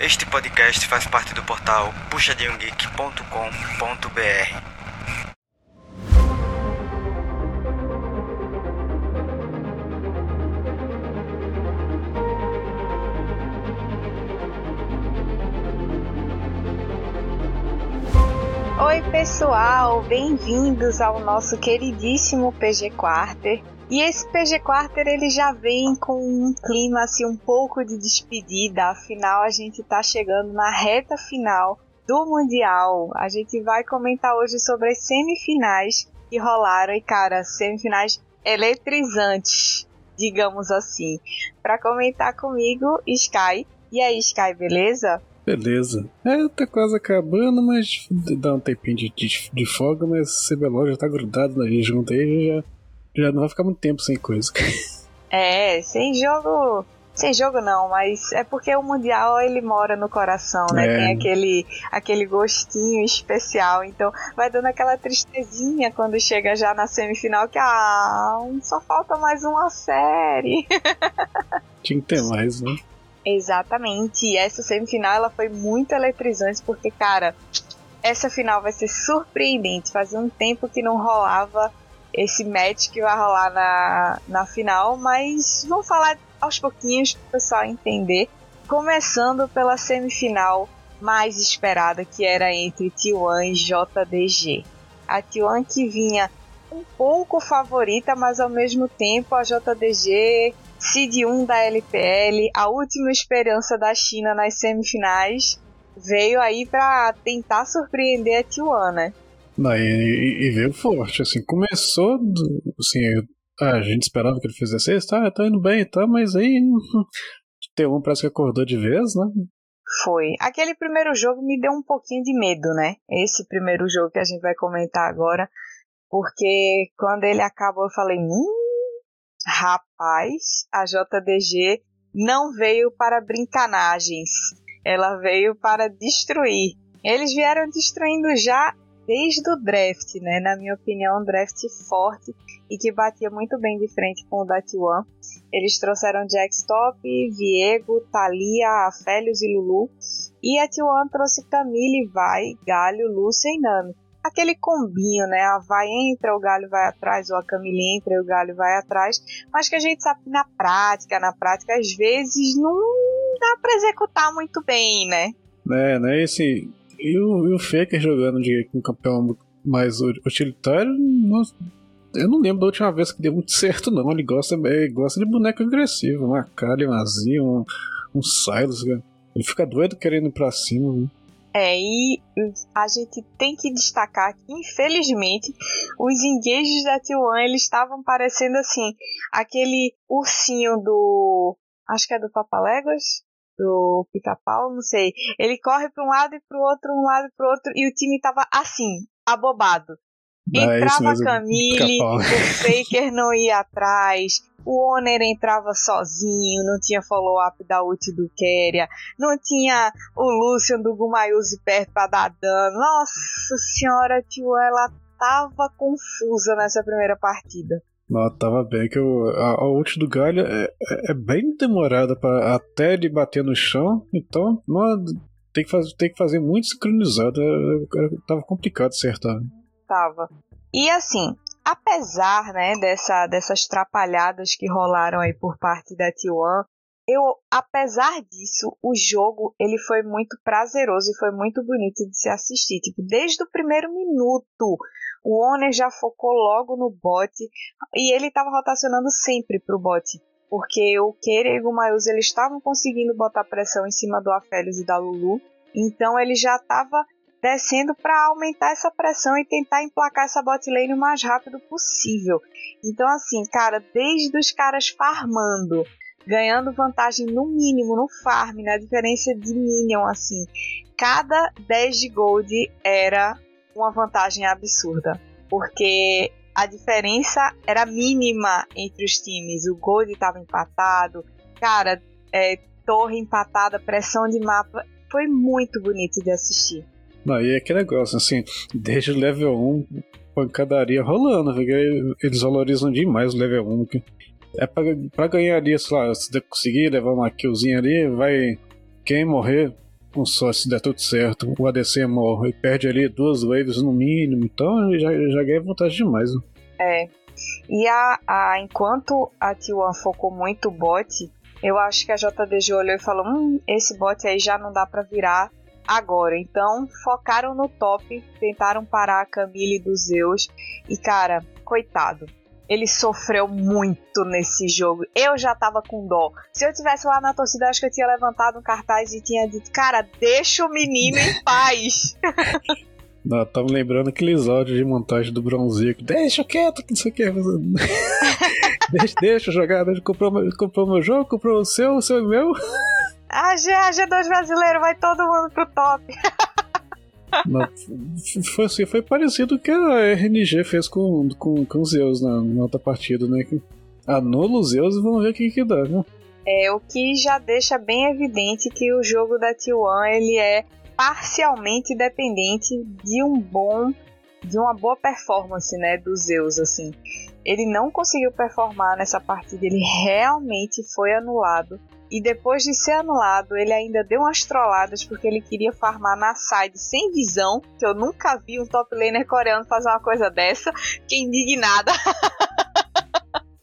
Este podcast faz parte do portal puxadinhogeek.com.br. Oi, pessoal, bem-vindos ao nosso queridíssimo PG Quarter. E esse PG Quarter ele já vem com um clima assim um pouco de despedida, afinal a gente tá chegando na reta final do Mundial. A gente vai comentar hoje sobre as semifinais que rolaram e cara, semifinais eletrizantes, digamos assim. Para comentar comigo, Sky. E aí, Sky, beleza? Beleza. É, tá quase acabando, mas dá um tempinho de, de, de folga, mas esse CBLOL já tá grudado na gente junto aí, já, já não vai ficar muito tempo sem coisa. É, sem jogo. Sem jogo não, mas é porque o Mundial ele mora no coração, né? É. Tem aquele, aquele gostinho especial. Então vai dando aquela tristezinha quando chega já na semifinal que ah, só falta mais uma série. Tinha que ter mais, né? Exatamente. E essa semifinal ela foi muito eletrizante porque, cara, essa final vai ser surpreendente. Fazia um tempo que não rolava esse match que vai rolar na, na final, mas vamos falar aos pouquinhos para o pessoal entender. Começando pela semifinal mais esperada, que era entre T1 e JDG. A T1 que vinha um pouco favorita, mas ao mesmo tempo a JDG Seed 1 da LPL, a última esperança da China nas semifinais, veio aí para tentar surpreender a T1, né? Não, e, e, veio forte, assim, começou, assim, a gente esperava que ele fizesse isso, tá, tá indo bem, tá, mas aí T1 parece que acordou de vez, né? Foi. Aquele primeiro jogo me deu um pouquinho de medo, né? Esse primeiro jogo que a gente vai comentar agora, porque quando ele acabou eu falei, hum, Rapaz, a JDG não veio para brincanagens, ela veio para destruir. Eles vieram destruindo já desde o draft, né? Na minha opinião, um draft forte e que batia muito bem de frente com o da T1. Eles trouxeram Jackstop, Viego, Thalia, Afélios e Lulu. E a T1 trouxe Camille, Vai, Galho, Lúcia e Nami aquele combinho, né? A vai entra, o galho vai atrás, ou a Camille entra e o galho vai atrás, mas que a gente sabe que na prática, na prática, às vezes não dá para executar muito bem, né? É, né? Esse, e o, e o Faker jogando de um campeão mais utilitário, eu não lembro da última vez que deu muito certo, não. Ele gosta, ele gosta de boneco agressivo, uma Kali, uma Zia, um, um Silas, Ele fica doido querendo ir pra cima, né? É, e a gente tem que destacar que, infelizmente, os engages da T1 eles estavam parecendo assim, aquele ursinho do. Acho que é do Papaléguas? Do Pica-Pau, não sei. Ele corre para um lado e para o outro, um lado e para o outro, e o time tava assim, abobado. É Entrava é a Camille, o Faker não ia atrás, o Oner entrava sozinho, não tinha follow-up da ult do Keria, não tinha o Lucian do Gumayuzi perto pra dar dano. Nossa senhora, tio, ela tava confusa nessa primeira partida. Não, tava bem que eu, a, a ult do Galho é, é, é bem demorada para até ele bater no chão, então não, tem, que fazer, tem que fazer muito sincronizado, é, é, tava complicado acertar. Tava. E assim, apesar né, dessa, dessas trapalhadas que rolaram aí por parte da T1, eu, apesar disso, o jogo ele foi muito prazeroso e foi muito bonito de se assistir. Tipo, desde o primeiro minuto, o Owner já focou logo no bot e ele estava rotacionando sempre pro bot. Porque o Keira e o Gumayus eles estavam conseguindo botar pressão em cima do Aphelios e da Lulu. Então ele já estava descendo para aumentar essa pressão e tentar emplacar essa bot lane o mais rápido possível. Então, assim, cara, desde os caras farmando, ganhando vantagem no mínimo no farm, na diferença de minion, assim, cada 10 de gold era uma vantagem absurda, porque a diferença era mínima entre os times. O gold estava empatado, cara, é, torre empatada, pressão de mapa, foi muito bonito de assistir. Não, e é que negócio, assim, desde o level 1, pancadaria rolando, porque eles valorizam demais o level 1. Que é pra, pra ganhar ali, sei lá, se conseguir levar uma killzinha ali, vai. Quem morrer com sorte se der tudo certo, o ADC morre e perde ali duas waves no mínimo, então já, já ganha vantagem demais. Né? É. E a, a, enquanto a T1 focou muito bot, eu acho que a JDG olhou e falou: hum, esse bot aí já não dá para virar agora. Então focaram no top, tentaram parar a Camille dos Zeus. E cara, coitado. Ele sofreu muito nesse jogo. Eu já tava com dó. Se eu tivesse lá na torcida, acho que eu tinha levantado um cartaz e tinha dito: Cara, deixa o menino em paz. Não, tava lembrando aqueles áudios de montagem do Bronzico. Deixa quieto, que não sei o que. deixa, deixa jogar, deixa, comprou, comprou meu jogo, comprou o seu, o seu e meu. A G, a G2 brasileiro, vai todo mundo pro top. Foi, assim, foi parecido que a RNG fez com, com, com Zeus na, na outra partida, né? Anula os Zeus e vamos ver o que, que dá, né? É, o que já deixa bem evidente que o jogo da T1 ele é parcialmente dependente de um bom de uma boa performance, né, do Zeus assim. Ele não conseguiu performar nessa partida, ele realmente foi anulado. E depois de ser anulado, ele ainda deu umas trolladas porque ele queria farmar na side sem visão, que eu nunca vi um top laner coreano fazer uma coisa dessa. Fiquei indignada.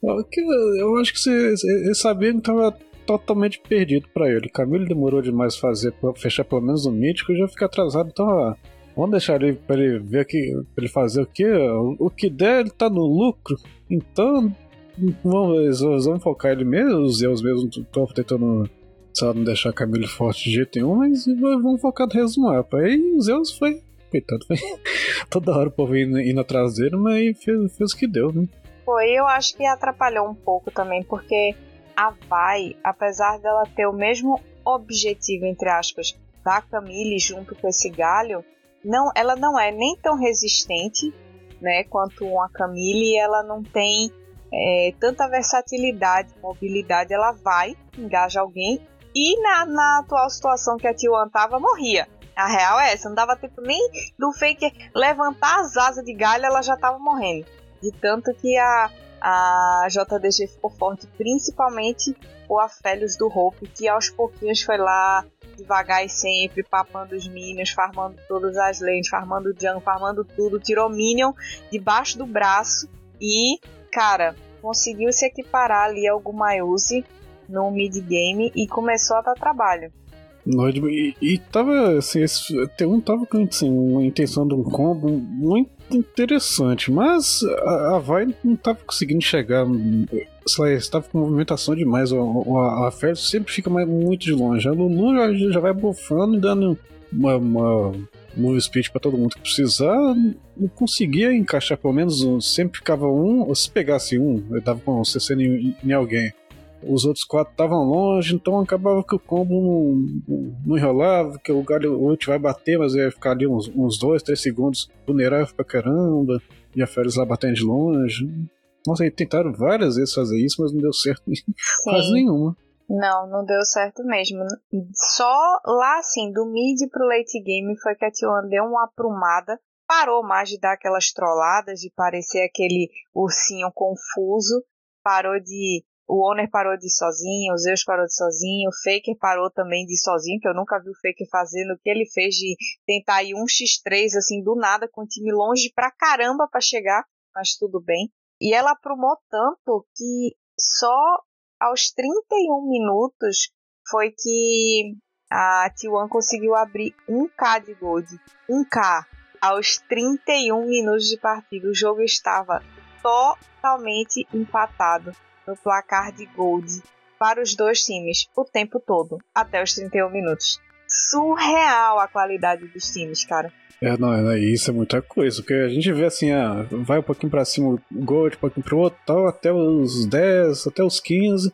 Eu acho que você sabia que tava totalmente perdido para ele. Camilo demorou demais fazer fechar pelo menos o mítico e já fica atrasado. Então, vamos deixar ele para ele ver para ele fazer o que? O que der, ele tá no lucro. Então, vamos, vamos focar ele mesmo. Os Zeus mesmo estão tentando só não deixar Camilo forte de jeito nenhum, mas vamos focar no resto do mapa. Aí os Zeus foi. Coitado, foi toda hora o povo indo, indo atrás dele, mas fez, fez o que deu, né? Foi, eu acho que atrapalhou um pouco também, porque a Vai, apesar dela ter o mesmo objetivo, entre aspas, da Camille junto com esse galho, não, ela não é nem tão resistente né, quanto uma Camille, ela não tem é, tanta versatilidade, mobilidade, ela vai, engaja alguém, e na, na atual situação que a T1 tava, morria. A real é essa, não dava tempo nem do Faker levantar as asas de galho, ela já tava morrendo. De tanto que a, a JDG ficou forte, principalmente o Afélios do Hope, que aos pouquinhos foi lá devagar e sempre, papando os minions, farmando todas as lanes, farmando jungle, farmando tudo, tirou minion debaixo do braço e, cara, conseguiu se equiparar ali ao Gumayuzi no mid game e começou a dar trabalho. E, e tava, assim, esse T1 tava com assim, uma intenção de um combo muito interessante, mas a, a Vai não tava conseguindo chegar. Sei lá, estava com movimentação demais. A, a, a Fer sempre fica mais, muito de longe. A Lulu já, já vai bufando e dando uma, uma move speed para todo mundo que precisar. Não conseguia encaixar, pelo menos sempre ficava um, ou se pegasse um, eu dava com CC em, em alguém os outros quatro estavam longe, então acabava que o combo não, não enrolava, que o galho ult vai bater, mas ia ficar ali uns, uns dois, três segundos vulnerável pra caramba, e a Férias lá batendo de longe. Nossa, tentaram várias vezes fazer isso, mas não deu certo quase nenhuma. Não, não deu certo mesmo. Só lá, assim, do mid pro late game foi que a T1 deu uma aprumada, parou mais de dar aquelas trolladas, de parecer aquele ursinho confuso, parou de o Owner parou de ir sozinho, o Zeus parou de ir sozinho, o Faker parou também de ir sozinho, que eu nunca vi o Faker fazendo o que ele fez de tentar ir um x3 assim do nada com o time longe pra caramba para chegar, mas tudo bem. E ela aprumou tanto que só aos 31 minutos foi que a T1 conseguiu abrir 1k de gold. 1k aos 31 minutos de partida. O jogo estava totalmente empatado no placar de gold para os dois times o tempo todo, até os 31 minutos. Surreal a qualidade dos times, cara. É, não, é, isso é muita coisa, porque a gente vê assim, ah, vai um pouquinho pra cima o Gold, um pouquinho pro outro, tal, até os 10, até os 15,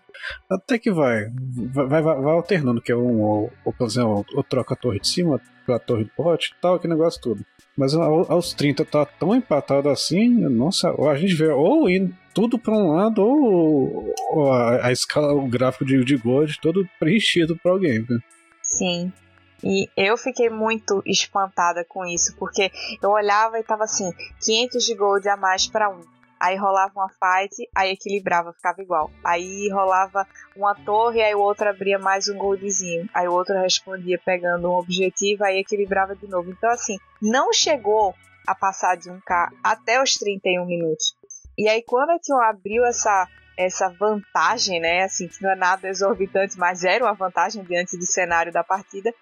até que vai, vai, vai, vai alternando, que é um, ou, ou por exemplo, ou troca a torre de cima pela torre de pote, tal, que negócio tudo. Mas aos 30 tá tão empatado assim, nossa, a gente vê ou indo tudo para um lado ou, ou a, a, escala, o gráfico de, de gold todo preenchido para alguém. Né? Sim. E eu fiquei muito espantada com isso, porque eu olhava e tava assim, 500 de gold a mais para um, Aí rolava uma fight, aí equilibrava, ficava igual. Aí rolava uma torre, aí o outro abria mais um goldzinho. Aí o outro respondia pegando um objetivo, aí equilibrava de novo. Então, assim, não chegou a passar de 1K até os 31 minutos. E aí, quando a Tion abriu essa, essa vantagem, né? Assim, que não é nada exorbitante, mas era uma vantagem diante do cenário da partida,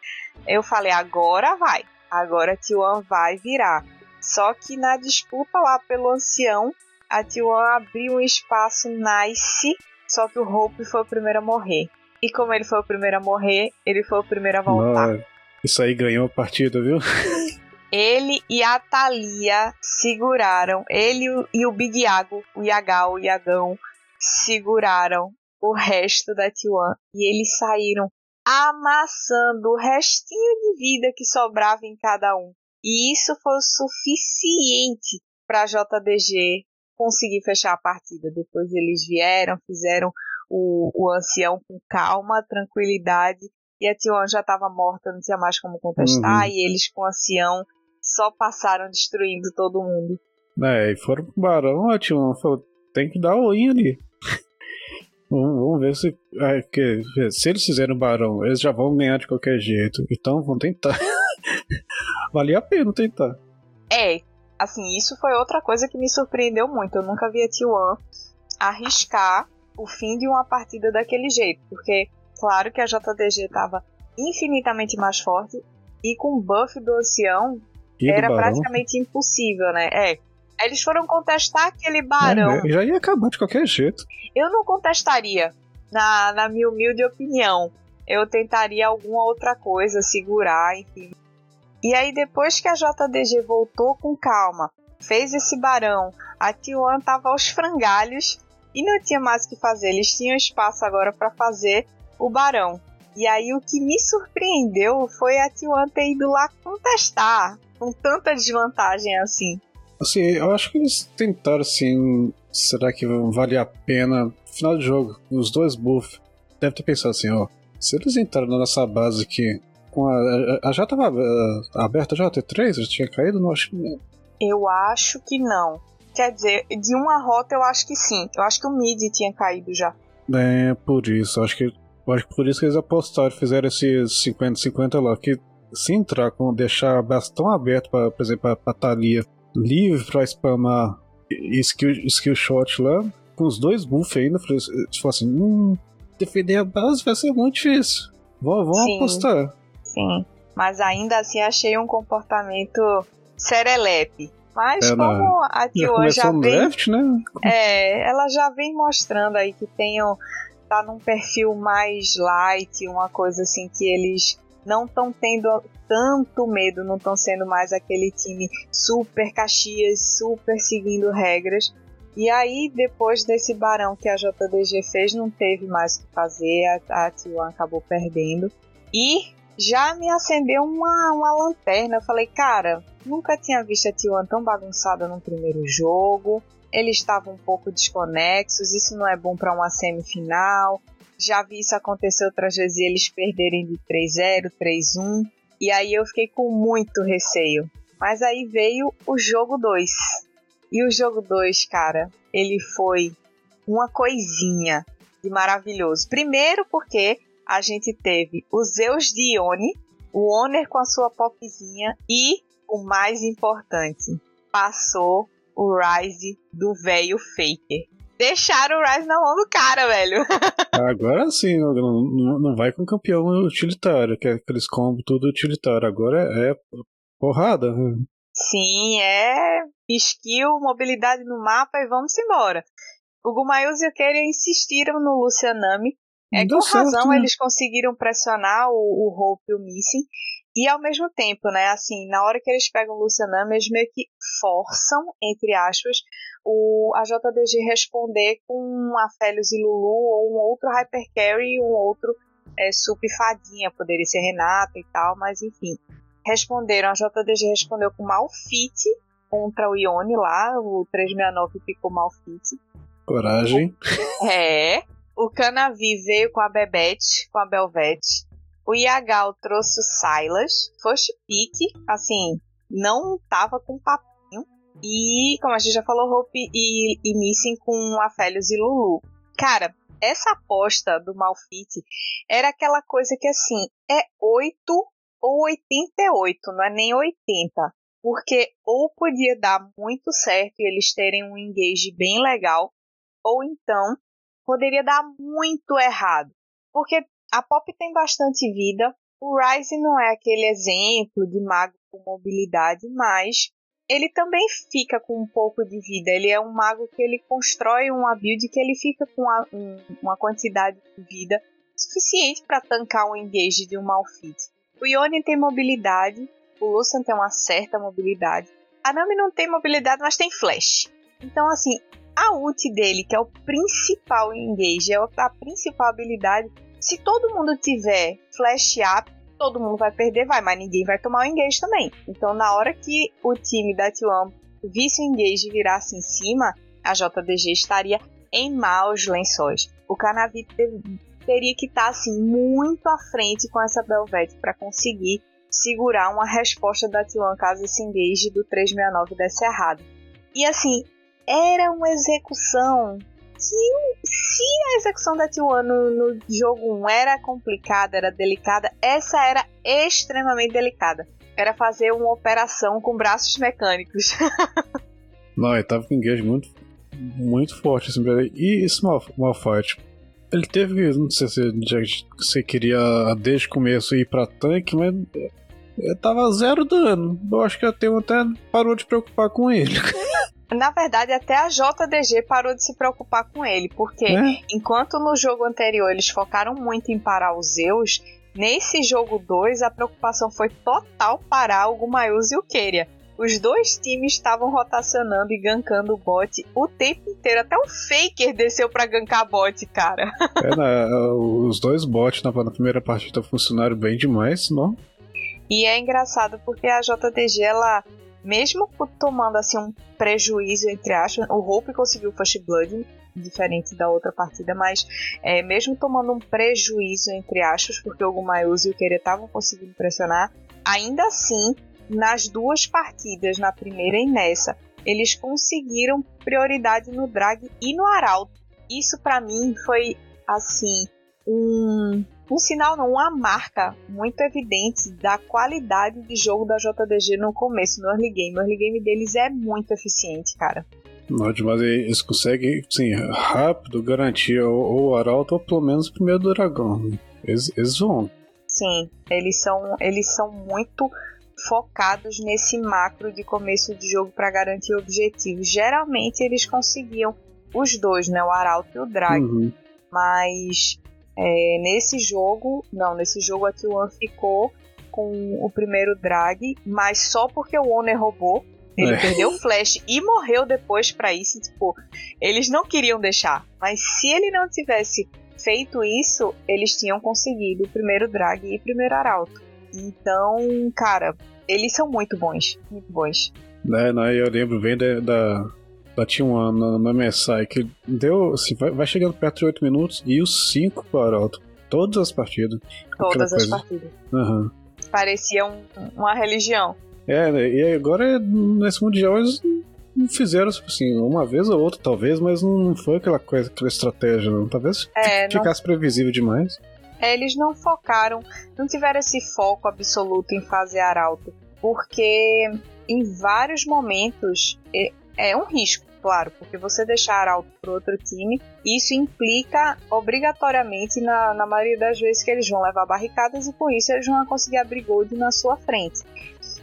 eu falei: agora vai. Agora a T1 vai virar. Só que na disputa lá pelo ancião, a T1 abriu um espaço nice, só que o Hope foi o primeiro a morrer. E como ele foi o primeiro a morrer, ele foi o primeiro a voltar. isso aí ganhou a partida, viu? Ele e a Thalia seguraram, ele e o Big Yago, o Yagal, o Yagão, seguraram o resto da T1 e eles saíram amassando o restinho de vida que sobrava em cada um. E isso foi o suficiente para a JDG conseguir fechar a partida. Depois eles vieram, fizeram o, o ancião com calma, tranquilidade, e a T1 já estava morta, não tinha mais como contestar, uhum. e eles com o ancião só passaram destruindo todo mundo. É, e foram pro barão, a Timon falou, tem que dar o ali. Vamos, ver se. É, que, se eles fizerem o barão, eles já vão ganhar de qualquer jeito. Então vão tentar. Valia a pena tentar. É, assim, isso foi outra coisa que me surpreendeu muito. Eu nunca vi a T1 arriscar o fim de uma partida daquele jeito. Porque, claro que a JDG estava infinitamente mais forte. E com o buff do Oceão, era praticamente impossível, né? É. Eles foram contestar aquele barão. É, já ia acabar de qualquer jeito. Eu não contestaria, na, na minha humilde opinião. Eu tentaria alguma outra coisa, segurar, enfim. E aí, depois que a JDG voltou com calma, fez esse barão, a T1 tava aos frangalhos e não tinha mais o que fazer. Eles tinham espaço agora para fazer o barão. E aí, o que me surpreendeu foi a T1 ter ido lá contestar com tanta desvantagem assim. Assim, eu acho que eles tentaram assim. Será que vale a pena? Final de jogo, os dois buffs. Deve ter pensado assim, ó. Se eles entraram na nossa base aqui. Com a, a, já tava uh, aberta já, T3? Já tinha caído? Não acho que. Eu acho que não. Quer dizer, de uma rota eu acho que sim. Eu acho que o mid tinha caído já. É, por isso. Acho que, acho que por isso que eles apostaram, fizeram esses 50-50 lá. Que se entrar com deixar bastão aberto, pra, por exemplo, a Thalia livre para spamar skill, skill shot lá, com os dois buffs ainda, falei assim, hum, defender a base vai ser muito difícil. Vamos, apostar. Sim, mas ainda assim achei um comportamento serelepe. Mas é, como a Tio já vem. Draft, né? É, ela já vem mostrando aí que tem tá num perfil mais light, uma coisa assim que eles não estão tendo tanto medo, não estão sendo mais aquele time super Caxias, super seguindo regras. E aí, depois desse barão que a JDG fez, não teve mais o que fazer, a, a T1 acabou perdendo. E já me acendeu uma, uma lanterna. Eu falei, cara, nunca tinha visto a T1 tão bagunçada no primeiro jogo. Eles estavam um pouco desconexos, isso não é bom para uma semifinal. Já vi isso acontecer outras vezes e eles perderem de 3-0, 3-1. E aí eu fiquei com muito receio. Mas aí veio o jogo 2. E o jogo 2, cara, ele foi uma coisinha de maravilhoso. Primeiro porque a gente teve o Zeus de Ione, o Honor com a sua popzinha e, o mais importante, passou o Rise do velho Faker deixaram o Rise na mão do cara, velho. Agora sim, não, não vai com campeão utilitário, que é aqueles combos tudo utilitário. Agora é porrada. Sim, é skill, mobilidade no mapa e vamos embora. O Gumayus e o Keria insistiram no Lucianami. É, com certo, razão né? eles conseguiram pressionar o, o Hope e o Missing. E ao mesmo tempo, né, assim, na hora que eles pegam o Lucianami, eles meio que forçam, entre aspas, o, a JDG responder com a Felios e Lulu ou um outro Hyper Carry e um outro é, Sup Fadinha, poderia ser Renata e tal, mas enfim. Responderam, a JDG respondeu com Malfit contra o Ione lá, o 369 ficou Malfit. Coragem. É. O Canavi veio com a Bebete, com a Belvete. O Yagal trouxe o Silas. First pick, assim, não tava com papinho. E, como a gente já falou, Hope e, e Missing com Aphelios e Lulu. Cara, essa aposta do Malfit era aquela coisa que assim, é 8 ou 88, não é nem 80. Porque ou podia dar muito certo e eles terem um engage bem legal, ou então poderia dar muito errado. Porque a Pop tem bastante vida, o Ryze não é aquele exemplo de mago com mobilidade, mas ele também fica com um pouco de vida. Ele é um mago que ele constrói uma build que ele fica com uma, um, uma quantidade de vida suficiente para tancar um engage de um Malfit. O Yone tem mobilidade, o Lucian tem uma certa mobilidade. A Nami não tem mobilidade, mas tem flash. Então, assim, a ult dele, que é o principal engage, é a principal habilidade, se todo mundo tiver flash up, todo mundo vai perder, vai, mas ninguém vai tomar o engage também. Então, na hora que o time da T1 visse o engage virasse em cima, a JDG estaria em maus lençóis. O Canavi teria que estar assim muito à frente com essa Belvete para conseguir segurar uma resposta da T1 caso esse engage do 369 desse errado. E assim, era uma execução que se a execução da T1 no, no jogo 1 era complicada, era delicada, essa era extremamente delicada. Era fazer uma operação com braços mecânicos. Não, ele tava com engage muito, muito forte. Assim, e esse Malfight? Ele teve, não sei se você queria desde o começo ir pra tanque, mas ele tava zero dano. Eu acho que a T1 até parou de preocupar com ele. Na verdade, até a JDG parou de se preocupar com ele, porque é. enquanto no jogo anterior eles focaram muito em parar os Zeus, nesse jogo 2 a preocupação foi total parar o Gumayus e o Keria. Os dois times estavam rotacionando e gankando o bot o tempo inteiro. Até o Faker desceu pra gankar bot, cara. É, né, os dois bots na, na primeira partida funcionaram bem demais, não? E é engraçado porque a JDG, ela mesmo tomando assim um prejuízo entre aspas, o Hope conseguiu o First Blood diferente da outra partida, mas é, mesmo tomando um prejuízo entre aspas, porque o Gumayuzi e o Kere estavam conseguindo pressionar, ainda assim, nas duas partidas, na primeira e nessa, eles conseguiram prioridade no drag e no arauto. Isso para mim foi assim um um sinal não, uma marca muito evidente da qualidade de jogo da JDG no começo, no early game. O early game deles é muito eficiente, cara. Não, mas eles conseguem, sim, rápido garantir ou o Arauto ou pelo menos o primeiro dragão. Eles, eles vão. Sim, eles são, eles são muito focados nesse macro de começo de jogo para garantir objetivos. Geralmente eles conseguiam os dois, né, o Arauto e o Drag. Uhum. Mas é, nesse jogo, não, nesse jogo a T1 ficou com o primeiro drag, mas só porque o Owner roubou. Ele é. perdeu o flash e morreu depois para isso. Tipo, eles não queriam deixar. Mas se ele não tivesse feito isso, eles tinham conseguido o primeiro drag e o primeiro arauto. Então, cara, eles são muito bons. Muito bons. É, não, eu lembro bem da, da, bati um ano na, MSI que deu, assim, vai, vai, chegando perto de 8 minutos e os 5 para o Arauto. Todas as partidas. Todas as partidas. Uhum. Parecia um, uma religião. É, né? e agora nesse Mundial eles fizeram assim, uma vez ou outra, talvez, mas não foi aquela coisa, aquela estratégia, não. Talvez é, ficasse não... previsível demais. É, eles não focaram, não tiveram esse foco absoluto em fazer arauto, porque em vários momentos é um risco, claro, porque você deixar alto para outro time, isso implica obrigatoriamente, na, na maioria das vezes, que eles vão levar barricadas e com isso eles vão conseguir abrir gold na sua frente.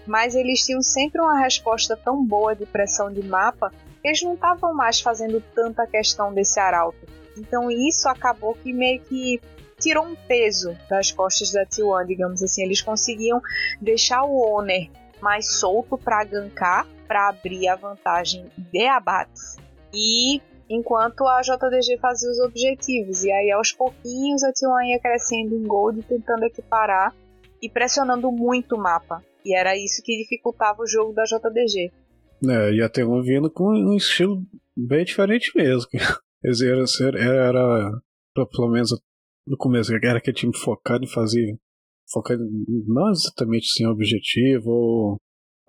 Mas eles tinham sempre uma resposta tão boa de pressão de mapa que eles não estavam mais fazendo tanta questão desse arauto. Então isso acabou que meio que tirou um peso das costas da T1, digamos assim. Eles conseguiam deixar o owner mais solto para gankar para abrir a vantagem de abates. E enquanto a JDG fazia os objetivos. E aí aos pouquinhos a T1 ia crescendo em gold, tentando equiparar e pressionando muito o mapa. E era isso que dificultava o jogo da JDG. É, e a T1 vindo com um estilo bem diferente mesmo. Eles eram, era, pelo menos no começo, era aquele time focado em fazer. Focado não exatamente sem objetivo, ou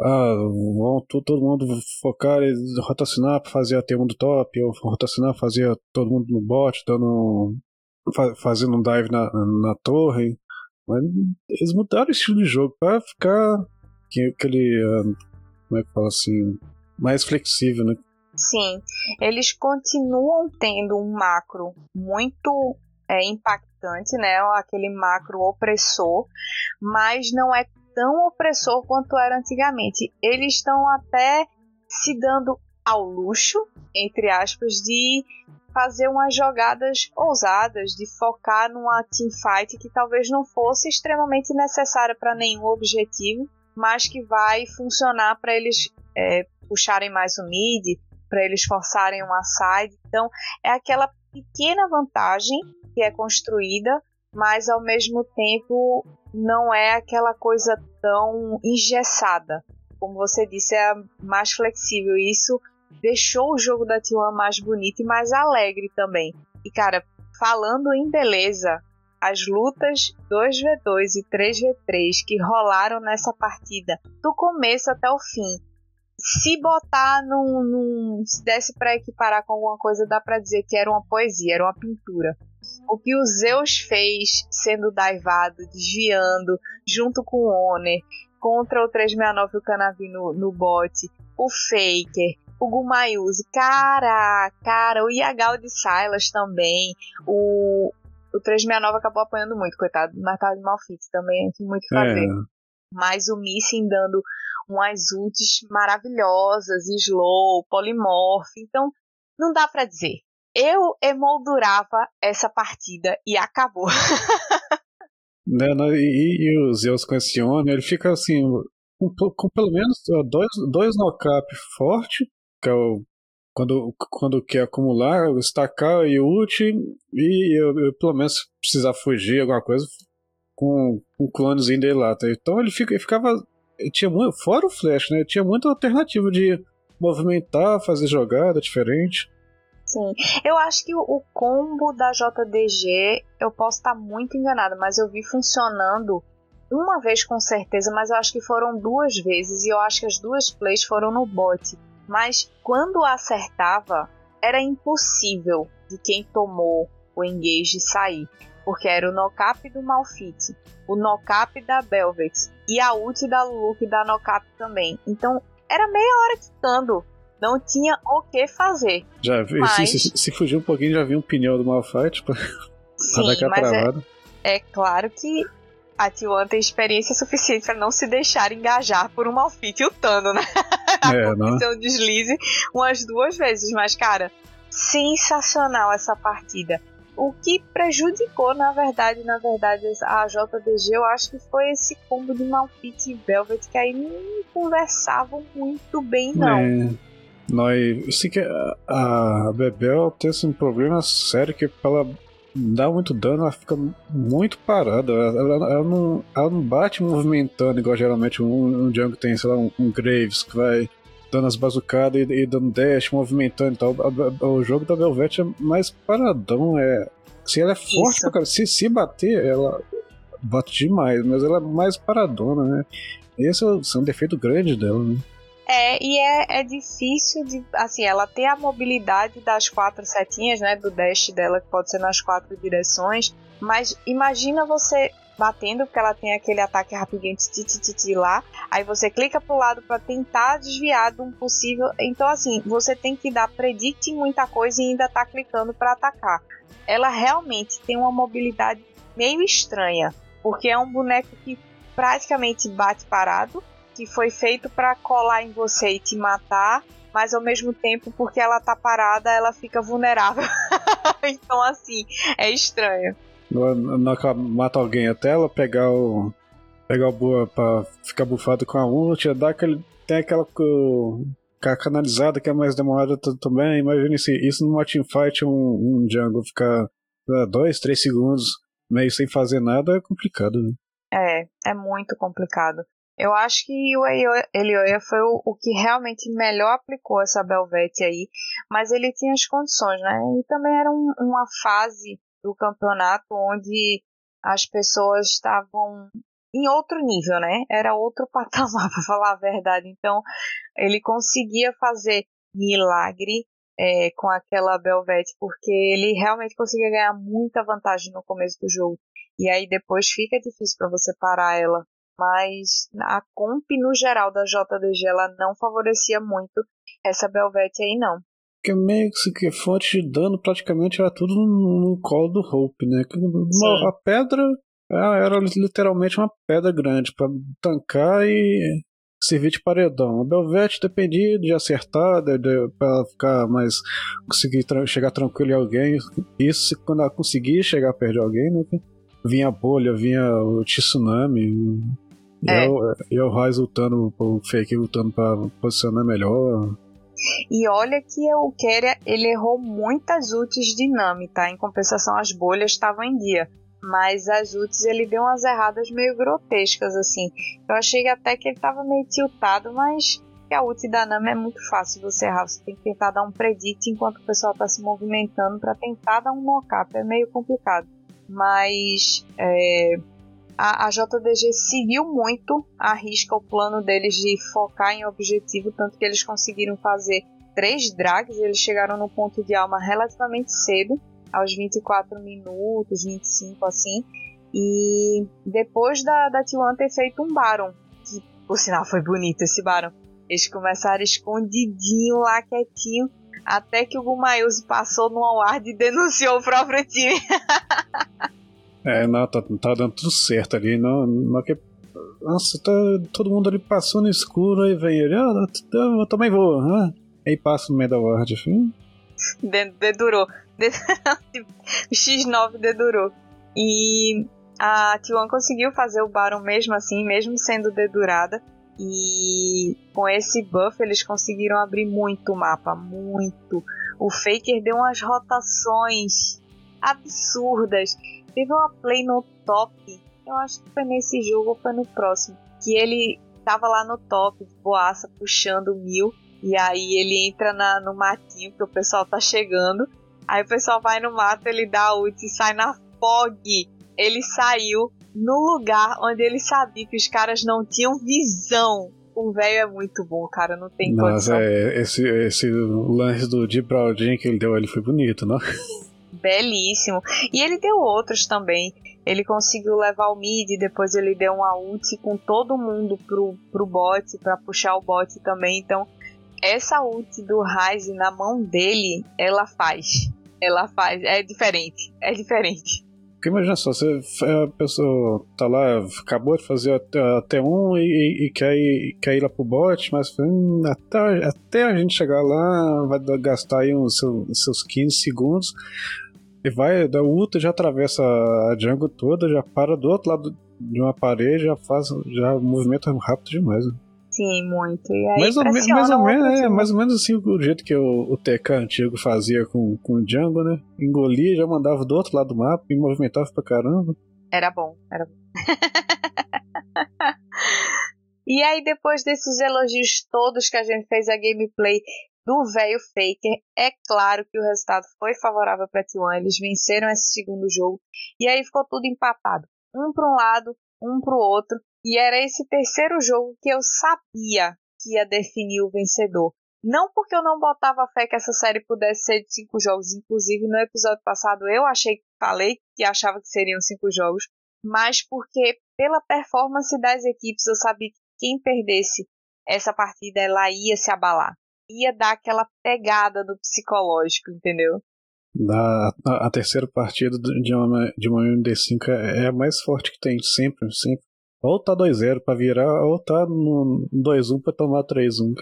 ah, vão todo mundo focar e rotacionar para fazer a T1 do top, ou rotacionar fazer todo mundo no bot, dando fazendo um dive na, na torre. Mas eles mudaram o estilo de jogo para ficar aquele, ah, como é que fala assim, mais flexível, né? Sim, eles continuam tendo um macro muito é, impactante, né? Aquele macro opressor, mas não é tão opressor quanto era antigamente. Eles estão até se dando ao luxo, entre aspas, de fazer umas jogadas ousadas, de focar numa teamfight que talvez não fosse extremamente necessária para nenhum objetivo, mas que vai funcionar para eles é, puxarem mais o mid, para eles forçarem uma side. Então, é aquela pequena vantagem que é construída, mas ao mesmo tempo não é aquela coisa tão engessada. Como você disse, é mais flexível. Isso deixou o jogo da T1 mais bonito e mais alegre também. E cara, falando em beleza, as lutas 2v2 e 3v3 que rolaram nessa partida, do começo até o fim, se botar num, num se desse para equiparar com alguma coisa, dá para dizer que era uma poesia, era uma pintura. O que o Zeus fez sendo daivado, desviando, junto com o Oner, contra o 369 e o Canavi no, no bot, o Faker, o Gumayuzi, cara, cara, o Yagal de Silas também, o, o 369 acabou apanhando muito, coitado, mas tava de malfit também, não tinha muito o que fazer. É. Mas o Missing dando umas ults maravilhosas, slow, polimorph. Então, não dá para dizer. Eu emoldurava essa partida e acabou. né, e, e o Zeus com esse Oni, ele fica assim, com, com pelo menos dois, dois knock-up forte, que é o quando, quando quer acumular, estacar e ult, e eu, eu, pelo menos precisar fugir, alguma coisa, com, com o clonezinho dele lá. Tá? Então ele, fica, ele ficava tinha muito, fora o Flash, né? Tinha muita alternativa de movimentar, fazer jogada diferente. Sim, eu acho que o combo da JDG, eu posso estar muito enganada, mas eu vi funcionando uma vez com certeza, mas eu acho que foram duas vezes e eu acho que as duas plays foram no bot. Mas quando acertava, era impossível de quem tomou o engage sair porque era o nocap do Malfit, o nocap da Belvet e a ult da Lulu que dá nocap também. Então era meia hora quitando. Não tinha o que fazer. Já vi, mas... se, se, se, fugir um pouquinho, já vi um pneu do Malfight pra, Sim, dar mas é, é claro que a T1 tem experiência suficiente para não se deixar engajar por um Malfit lutando, né? É, não. um deslize umas duas vezes, mas cara, sensacional essa partida. O que prejudicou, na verdade, na verdade, a JDG, eu acho que foi esse combo de Malfit e Velvet, que aí não conversavam muito bem, não. É, nós, sei que a, Bebel tem um problema sério que ela dá muito dano, ela fica muito parada. Ela, ela, ela não, ela não bate movimentando, igual geralmente um, um jungle tem, sei lá, um, um Graves que vai dando as bazucadas e, e, dando dash, movimentando e tal. A, a, o jogo da Velvet é mais paradão, é. Se ela é forte cara, se, se bater, ela bate demais, mas ela é mais paradona, né? Esse é, é um defeito grande dela, né? É, e é, é difícil de. Assim, ela tem a mobilidade das quatro setinhas, né? Do dash dela, que pode ser nas quatro direções. Mas imagina você batendo, porque ela tem aquele ataque rapidinho titi lá. Aí você clica pro lado para tentar desviar de um possível. Então, assim, você tem que dar predict muita coisa e ainda tá clicando para atacar. Ela realmente tem uma mobilidade meio estranha, porque é um boneco que praticamente bate parado, que foi feito para colar em você e te matar, mas ao mesmo tempo, porque ela tá parada, ela fica vulnerável. então, assim, é estranho mata alguém até ela pegar o. pegar o boa pra ficar bufado com a ult, dar aquele. Tem aquela canalizada que é mais demorada também. Imagine se isso numa teamfight um, um jungle ficar dois, três segundos meio sem fazer nada é complicado, né? É, é muito complicado. Eu acho que o Elioia foi o, o, que realmente melhor aplicou essa Belvete aí, mas ele tinha as condições, né? E também era um, uma fase do campeonato onde as pessoas estavam em outro nível, né? Era outro patamar, para falar a verdade. Então, ele conseguia fazer milagre é, com aquela Belvete, porque ele realmente conseguia ganhar muita vantagem no começo do jogo. E aí depois fica difícil para você parar ela. Mas a comp no geral da JDG ela não favorecia muito essa Belvete aí, não. Que meio que fonte de dano praticamente era tudo no, no colo do Hope, né? Uma, a pedra era literalmente uma pedra grande para tancar e servir de paredão. A Belvete dependia de acertar, de, de, pra ficar mais. conseguir tra chegar tranquilo em alguém. Isso quando ela conseguia chegar perto de alguém, né? Vinha a bolha, vinha o tsunami. É. E o Raiz lutando, o Fake lutando pra posicionar melhor. E olha que o Keria ele errou muitas ults de Nami, tá? Em compensação, as bolhas estavam em dia mas as ults ele deu umas erradas meio grotescas assim. Eu achei até que ele tava meio tiltado, mas a ult da Nami é muito fácil você errar. Você tem que tentar dar um predict enquanto o pessoal tá se movimentando para tentar dar um knock-up. É meio complicado. Mas é, a, a, JDG seguiu muito a risca o plano deles de focar em objetivo, tanto que eles conseguiram fazer três drags. Eles chegaram no ponto de alma relativamente cedo aos 24 minutos, 25 assim. E depois da, da T1 ter feito um Baron, que por sinal foi bonito esse Baron, eles começaram escondidinho lá, quietinho, até que o Gumayuzi passou no award e denunciou o próprio time. é, não, tá, tá dando tudo certo ali. Não, não que, nossa, tá, todo mundo ali passou no escuro, aí vem ele, ah, eu, também vou. Ah. Aí passa no meio da award, enfim. Dedurou. o X9 dedurou. E a T1 conseguiu fazer o Baron mesmo assim, mesmo sendo dedurada. E com esse buff eles conseguiram abrir muito o mapa, muito. O Faker deu umas rotações absurdas. Teve uma play no top, eu acho que foi nesse jogo ou foi no próximo, que ele tava lá no top, boaça, puxando o mil. E aí ele entra na, no matinho que o pessoal tá chegando. Aí o pessoal vai no mato, ele dá ult e sai na fog. Ele saiu no lugar onde ele sabia que os caras não tinham visão. O velho é muito bom, cara, não tem Nossa, condição. É, esse, esse lance do Deep Broadin que ele deu ele foi bonito, não? Belíssimo. E ele deu outros também. Ele conseguiu levar o mid, depois ele deu uma ult com todo mundo pro, pro bot, para puxar o bot também. Então, essa ult do Ryze na mão dele, ela faz. Ela faz. É diferente. É diferente. Porque imagina só, você, a pessoa tá lá, acabou de fazer até um e, e, quer, ir, quer ir lá pro bot, mas hum, até, até a gente chegar lá vai gastar aí uns seus, seus 15 segundos e vai, da ulta já atravessa a jungle toda, já para do outro lado de uma parede, já faz já movimento rápido demais. Né? Sim, muito. E aí mais, ou, mais, ou menos, é, mais ou menos assim o jeito que o, o TK antigo fazia com, com o Django, né? Engolia, já mandava do outro lado do mapa e movimentava pra caramba. Era bom, era bom. e aí, depois desses elogios todos que a gente fez a gameplay do velho Faker, é claro que o resultado foi favorável para T1. Eles venceram esse segundo jogo e aí ficou tudo empatado. Um para um lado, um para o outro. E era esse terceiro jogo que eu sabia que ia definir o vencedor. Não porque eu não botava fé que essa série pudesse ser de cinco jogos, inclusive no episódio passado eu achei que falei que achava que seriam cinco jogos, mas porque pela performance das equipes eu sabia que quem perdesse essa partida ela ia se abalar, ia dar aquela pegada do psicológico, entendeu? Da, a, a terceira partida de uma, de uma MD5 é, é a mais forte que tem, sempre, sempre. Ou tá 2-0 pra virar, ou tá no 2-1 pra tomar 3-1.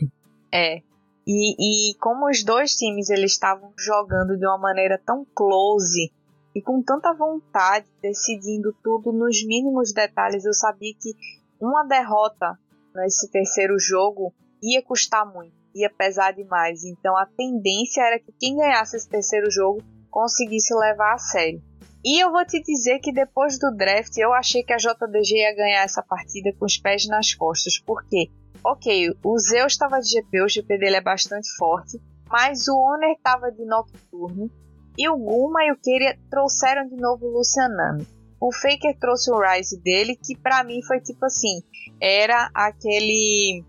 É. E, e como os dois times eles estavam jogando de uma maneira tão close e com tanta vontade, decidindo tudo nos mínimos detalhes, eu sabia que uma derrota nesse terceiro jogo ia custar muito, ia pesar demais. Então a tendência era que quem ganhasse esse terceiro jogo conseguisse levar a sério. E eu vou te dizer que depois do draft eu achei que a JDG ia ganhar essa partida com os pés nas costas. Por quê? Ok, o Zeus estava de GP, o GP dele é bastante forte, mas o Honor estava de Nocturne e o Guma e o Keria trouxeram de novo o Lucianami. o Faker trouxe o Rise dele, que para mim foi tipo assim, era aquele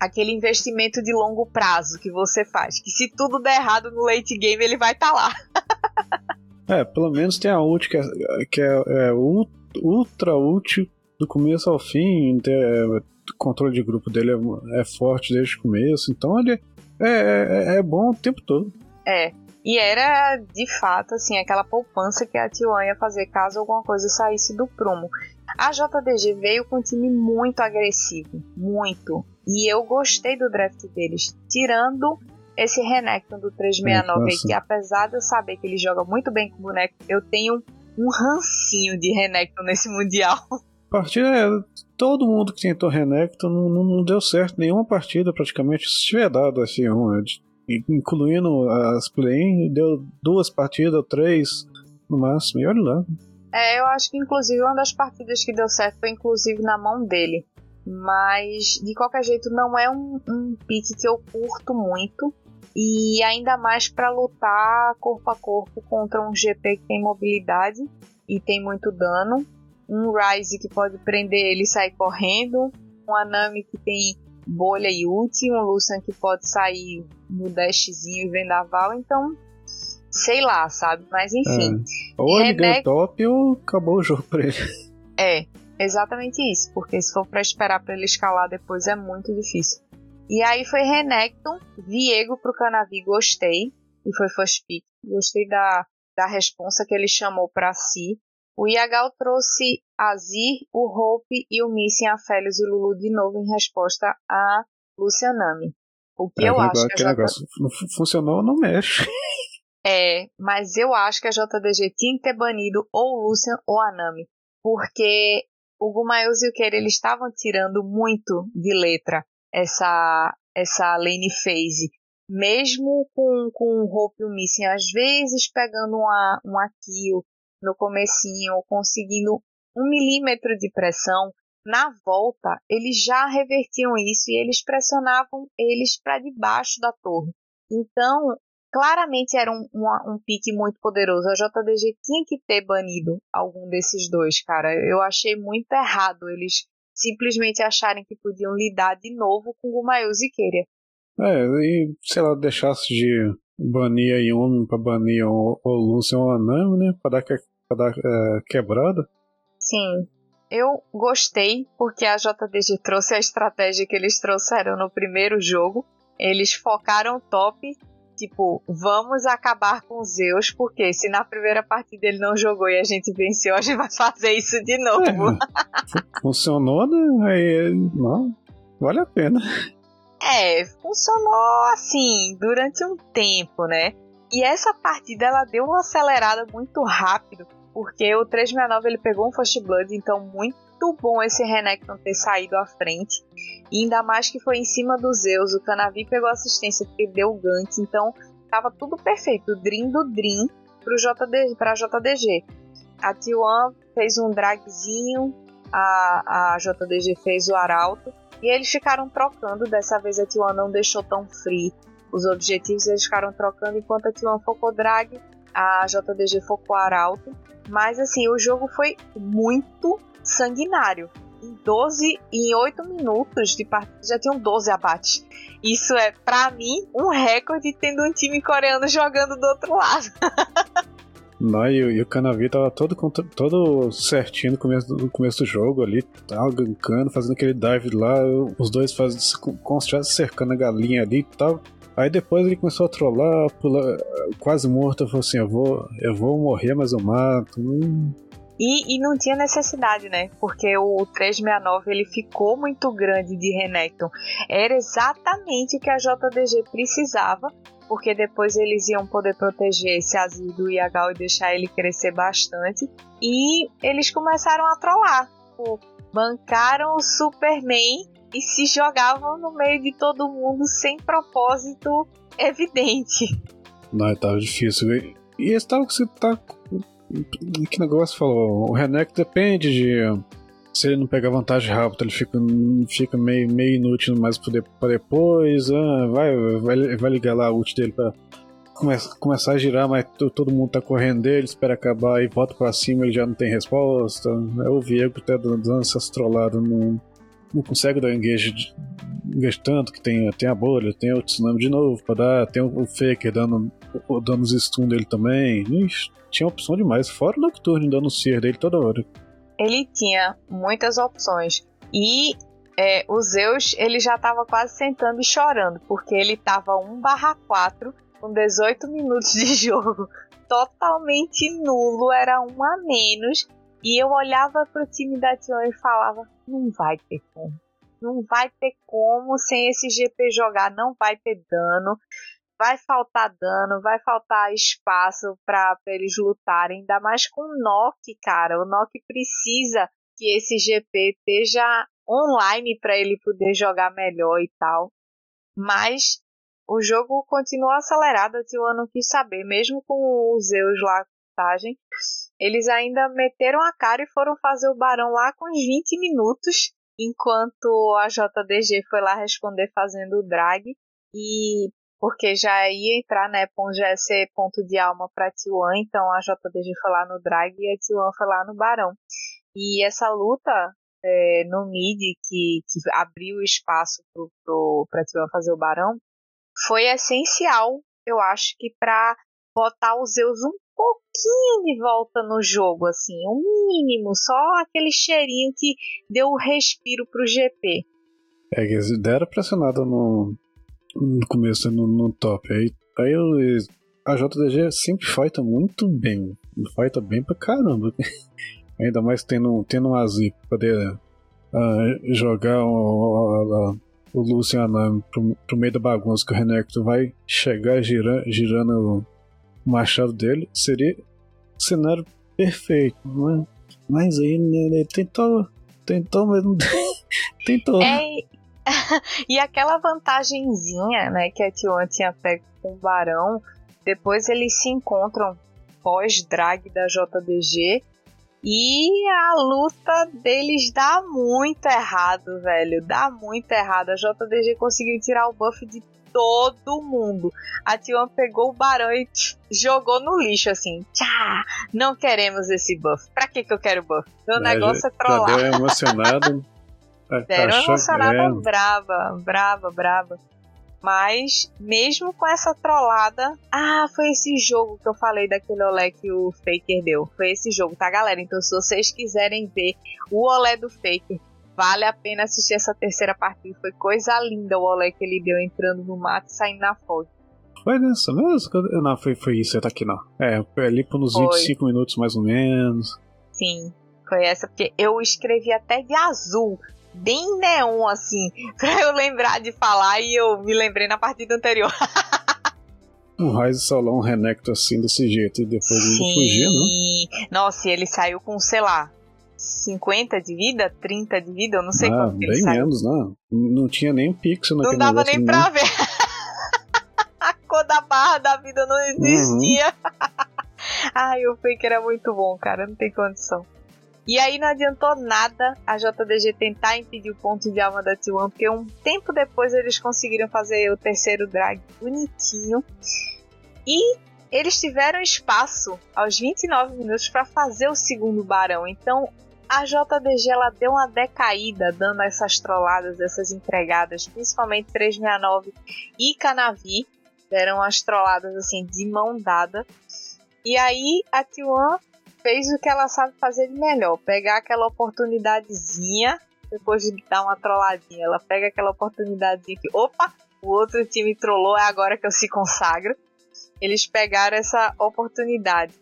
aquele investimento de longo prazo que você faz, que se tudo der errado no late game ele vai estar tá lá. é, pelo menos tem a ult que é, que é, é ultra útil do começo ao fim, o controle de grupo dele é, é, forte desde o começo, então ele é, é, é bom o tempo todo. É, e era, de fato, assim, aquela poupança que a T1 ia fazer caso alguma coisa saísse do prumo. A JDG veio com um time muito agressivo, muito. E eu gostei do draft deles, tirando esse Renekton do 369 é, que apesar de eu saber que ele joga muito bem com o boneco, eu tenho um rancinho de Renekton nesse Mundial. Partida é, todo mundo que tentou Renekton não, não, não, deu certo nenhuma partida praticamente. Se tiver dado assim, um, incluindo as play deu duas partidas, três no máximo, e olha lá. É, eu acho que inclusive uma das partidas que deu certo foi inclusive na mão dele. Mas de qualquer jeito não é um, um pique que eu curto muito. E ainda mais para lutar corpo a corpo contra um GP que tem mobilidade e tem muito dano. Um Ryze que pode prender ele e sair correndo. Um Anami que tem bolha e ult, um Lucian que pode sair no dashzinho e vendaval, então sei lá, sabe? Mas enfim. É. Ou ele ganha top ou acabou o jogo pra ele. É, exatamente isso, porque se for para esperar para ele escalar depois é muito difícil. E aí foi Renekton, Viego pro Canavi, gostei, e foi first pick. Gostei da, da responsa que ele chamou para si. O Yagal trouxe Azir, o Hope e o Missing a Félix e o Lulu de novo em resposta a Lucianami. O que é, eu acho que a J... negócio não funcionou, não mexe. É, mas eu acho que a JDG tinha que ter banido ou o Lucian ou a Nami. Porque o Gumayus e o Keira eles estavam tirando muito de letra essa, essa lane phase. Mesmo com, com o Hope e o Missing, às vezes pegando uma, uma kill, no comecinho, conseguindo um milímetro de pressão, na volta eles já revertiam isso e eles pressionavam eles para debaixo da torre. Então, claramente era um, um, um, pique muito poderoso. A JDG tinha que ter banido algum desses dois, cara. Eu achei muito errado eles simplesmente acharem que podiam lidar de novo com o Gumayus e Keria. É, e sei lá, deixasse de banir a Yumi pra banir o, o Lucian ou a Nami, né? Pra dar, que, pra dar é, quebrada. Sim. Eu gostei porque a JDG trouxe a estratégia que eles trouxeram no primeiro jogo. Eles focaram top, tipo, vamos acabar com Zeus, porque se na primeira partida ele não jogou e a gente venceu, a gente vai fazer isso de novo. É, funcionou, né? Aí, não, vale a pena. É, funcionou assim, durante um tempo, né? E essa partida ela deu uma acelerada muito rápido, porque o 369 ele pegou um First Blood, então muito bom esse Renekton ter saído à frente. E ainda mais que foi em cima do Zeus, o Canavi pegou assistência, perdeu o gank, então tava tudo perfeito, o Dream do Dream pro JD, pra JDG. A T1 fez um dragzinho, a, a JDG fez o Arauto, e eles ficaram trocando. Dessa vez a T1 não deixou tão free os objetivos, eles ficaram trocando enquanto a T1 focou drag, a JDG focou arauto. Mas assim, o jogo foi muito sanguinário. Em 12 em 8 minutos de partida já tinham 12 abates. Isso é, para mim, um recorde tendo um time coreano jogando do outro lado. Não, e, e, o Canavi tava todo, todo certinho no começo, do, no começo do jogo ali, tava gankando, fazendo aquele dive lá, os dois fazendo, cercando a galinha ali e tal. Aí depois ele começou a trollar, pular, quase morto, falou assim, eu vou, eu vou morrer, mas eu mato. Hum. E, e não tinha necessidade, né? Porque o 369 ele ficou muito grande de Renekton. Era exatamente o que a JDG precisava porque depois eles iam poder proteger esse Azir do Yagal e deixar ele crescer bastante. E eles começaram a trollar. Tipo, bancaram o Superman e se jogavam no meio de todo mundo sem propósito evidente. Não, tava difícil. E que você tá. Que negócio falou? O Renek depende de se ele não pegar vantagem rápido, ele fica, fica meio, meio inútil mais pra depois. Ah, vai, vai, vai ligar lá a ult dele pra, começa, começar a girar, mas todo mundo tá correndo dele, espera acabar e volta pra cima, ele já não tem resposta. É o Viego tá dando essas trolladas, não, não consegue dar engage, engage tanto, que tem, tem a bolha, tem o tsunami de novo pra dar, tem o, o Faker dando, dando os stun dele também. Ixi, tinha opção demais, fora o Nocturne dando o Seer dele toda hora. Ele tinha muitas opções. E é, o Zeus ele já estava quase sentando e chorando, porque ele estava 1 4 com 18 minutos de jogo totalmente nulo, era um a menos. E eu olhava pro time da Tion e falava: não vai ter como. Não vai ter como sem esse GP jogar, não vai ter dano. Vai faltar dano, vai faltar espaço para eles lutarem, ainda mais com o Nock, cara. O Nock precisa que esse GP esteja online para ele poder jogar melhor e tal. Mas o jogo continuou acelerado, a T1 não quis saber, mesmo com os Zeus lá contagem. Eles ainda meteram a cara e foram fazer o Barão lá com uns 20 minutos, enquanto a JDG foi lá responder fazendo o drag. E porque já ia entrar, né, já ia ser ponto de alma para T1, então a JDG foi lá no drag e a T1 foi lá no Barão. E essa luta é, no mid que, que abriu espaço para T1 fazer o Barão foi essencial, eu acho que para botar os Zeus um pouquinho de volta no jogo, assim, o um mínimo, só aquele cheirinho que deu o respiro pro GP. É, deram pressionada no, no começo, no, top. Aí, aí a JDG sempre fighta muito bem. Fighta bem pra caramba. Ainda mais tendo, tendo um Azir pra poder uh, jogar o, o, o Luciano pro, pro meio da bagunça que o Renekton vai chegar girando, girando o machado dele, seria um cenário perfeito, não é? Mas aí né, ele tentou, tentou, mas não tentou. É, e aquela vantagenzinha, né, que a Tion tinha pego com o Barão, depois eles se encontram pós-drag da JDG e a luta deles dá muito errado, velho. Dá muito errado. A JDG conseguiu tirar o buff de todo mundo. A T1 pegou o Barão e jogou no lixo, assim. Tchá! Não queremos esse buff. Pra que, que eu quero buff? Meu é, negócio é trollar. Deu emocionado. Deram emocionada é. brava, brava, brava. Mas, mesmo com essa trollada. Ah, foi esse jogo que eu falei daquele olé que o Faker deu. Foi esse jogo, tá, galera? Então, se vocês quiserem ver o olé do Faker, vale a pena assistir essa terceira partida. Foi coisa linda o olé que ele deu entrando no mato e saindo na foto. Foi nessa mesmo? Não, foi, foi isso, tá aqui não. É, foi ali por uns foi. 25 minutos mais ou menos. Sim, foi essa, porque eu escrevi até de azul bem neon, assim, pra eu lembrar de falar e eu me lembrei na partida anterior. um Raiz Solão Renekton assim desse jeito e depois Sim. ele fugiu, né? Nossa, e ele saiu com, sei lá, 50 de vida, 30 de vida, eu não sei ah, quanto bem menos, né? Não tinha nem pixel naquele Não dava nem pra não. ver. A cor da barra da vida não existia. Uhum. Ai, o fake era muito bom, cara, não tem condição. E aí não adiantou nada a JDG tentar impedir o ponto de alma da T1, porque um tempo depois eles conseguiram fazer o terceiro drag bonitinho. E eles tiveram espaço aos 29 minutos para fazer o segundo barão. Então a JDG ela deu uma decaída dando essas trolladas, essas entregadas, principalmente 369 e Canavi deram as trolladas assim de mão dada. E aí a T1 fez o que ela sabe fazer de melhor: pegar aquela oportunidadezinha, depois de dar uma trolladinha, ela pega aquela oportunidadezinha que, opa, o outro time trollou, é agora que eu se consagro. Eles pegaram essa oportunidade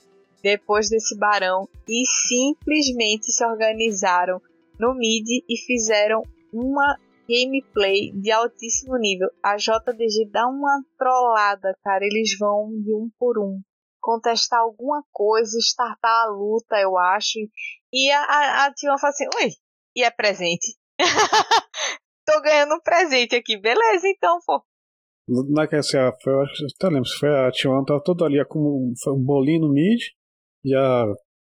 depois desse barão e simplesmente se organizaram no mid e fizeram uma gameplay de altíssimo nível. A JDG dá uma trollada, cara. Eles vão de um por um contestar alguma coisa, startar a luta, eu acho. E a, a, a Tion fala assim, ui, e é presente. Tô ganhando um presente aqui, beleza então, pô. Naquela foi, eu acho que até lembro, foi a Tion tava toda ali com um bolinho no mid e a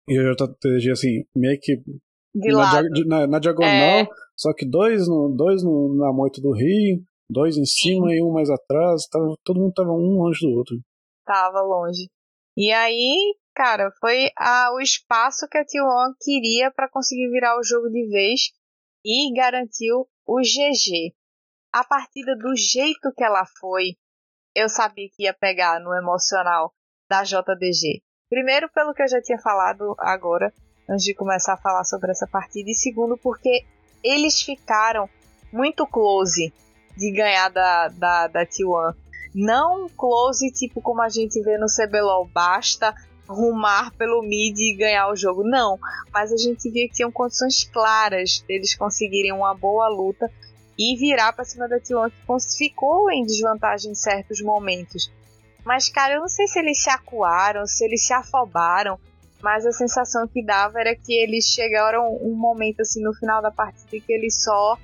e a JTG assim, meio que na, lado. na, na diagonal, é... só que dois, no, dois no, na moita do rio, dois em cima Sim. e um mais atrás, tava, todo mundo tava um longe do outro. Tava longe. E aí, cara, foi a, o espaço que a T1 queria para conseguir virar o jogo de vez e garantiu o GG. A partida do jeito que ela foi, eu sabia que ia pegar no emocional da JDG. Primeiro, pelo que eu já tinha falado agora, antes de começar a falar sobre essa partida, e segundo, porque eles ficaram muito close de ganhar da, da, da T1. Não close tipo como a gente vê no CBLOL, basta rumar pelo mid e ganhar o jogo. Não, mas a gente via que tinham condições claras deles conseguirem uma boa luta e virar para cima da T1 que ficou em desvantagem em certos momentos. Mas, cara, eu não sei se eles se acuaram, se eles se afobaram, mas a sensação que dava era que eles chegaram um momento assim no final da partida que eles só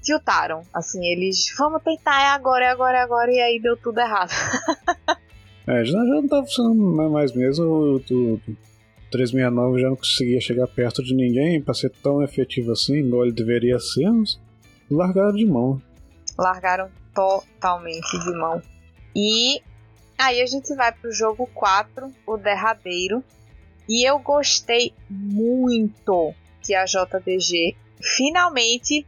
tiltaram. Assim, eles vamos tentar, é agora, é agora, é agora, e aí deu tudo errado. é, já, já não tava funcionando mais mesmo. O, o 369 já não conseguia chegar perto de ninguém para ser tão efetivo assim, igual ele deveria ser. Largaram de mão. Largaram totalmente de mão. E Aí a gente vai pro jogo 4, o derradeiro. E eu gostei muito que a JDG finalmente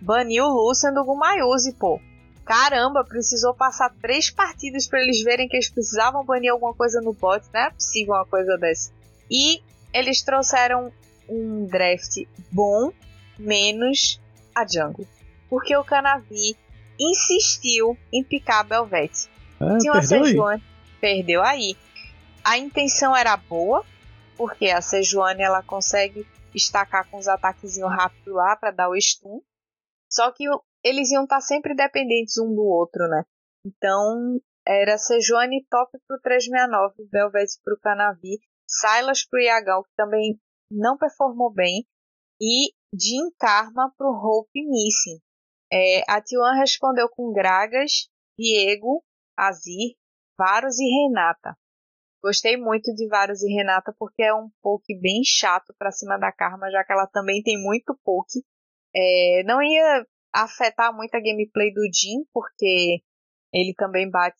baniu o Lucian do Gumayuzi, pô. Caramba, precisou passar três partidas para eles verem que eles precisavam banir alguma coisa no bot. Não é possível uma coisa dessa. E eles trouxeram um draft bom, menos a jungle. Porque o Canavi insistiu em picar a Belvete. Ah, Tinha uma perdeu Sejuani. Aí. Perdeu aí. A intenção era boa, porque a Sejuani ela consegue estacar com os ataquezinhos rápidos lá para dar o stun. Só que eles iam estar tá sempre dependentes um do outro, né? Então era Sejuani top pro 369, Velvet pro Canavi, Silas pro Yagal, que também não performou bem, e Jim Karma pro Hope Missing. É, a T1 respondeu com Gragas, Diego Azir, Varus e Renata. Gostei muito de Varus e Renata porque é um poke bem chato para cima da Karma, já que ela também tem muito poke. É, não ia afetar muito a gameplay do Jin, porque ele também bate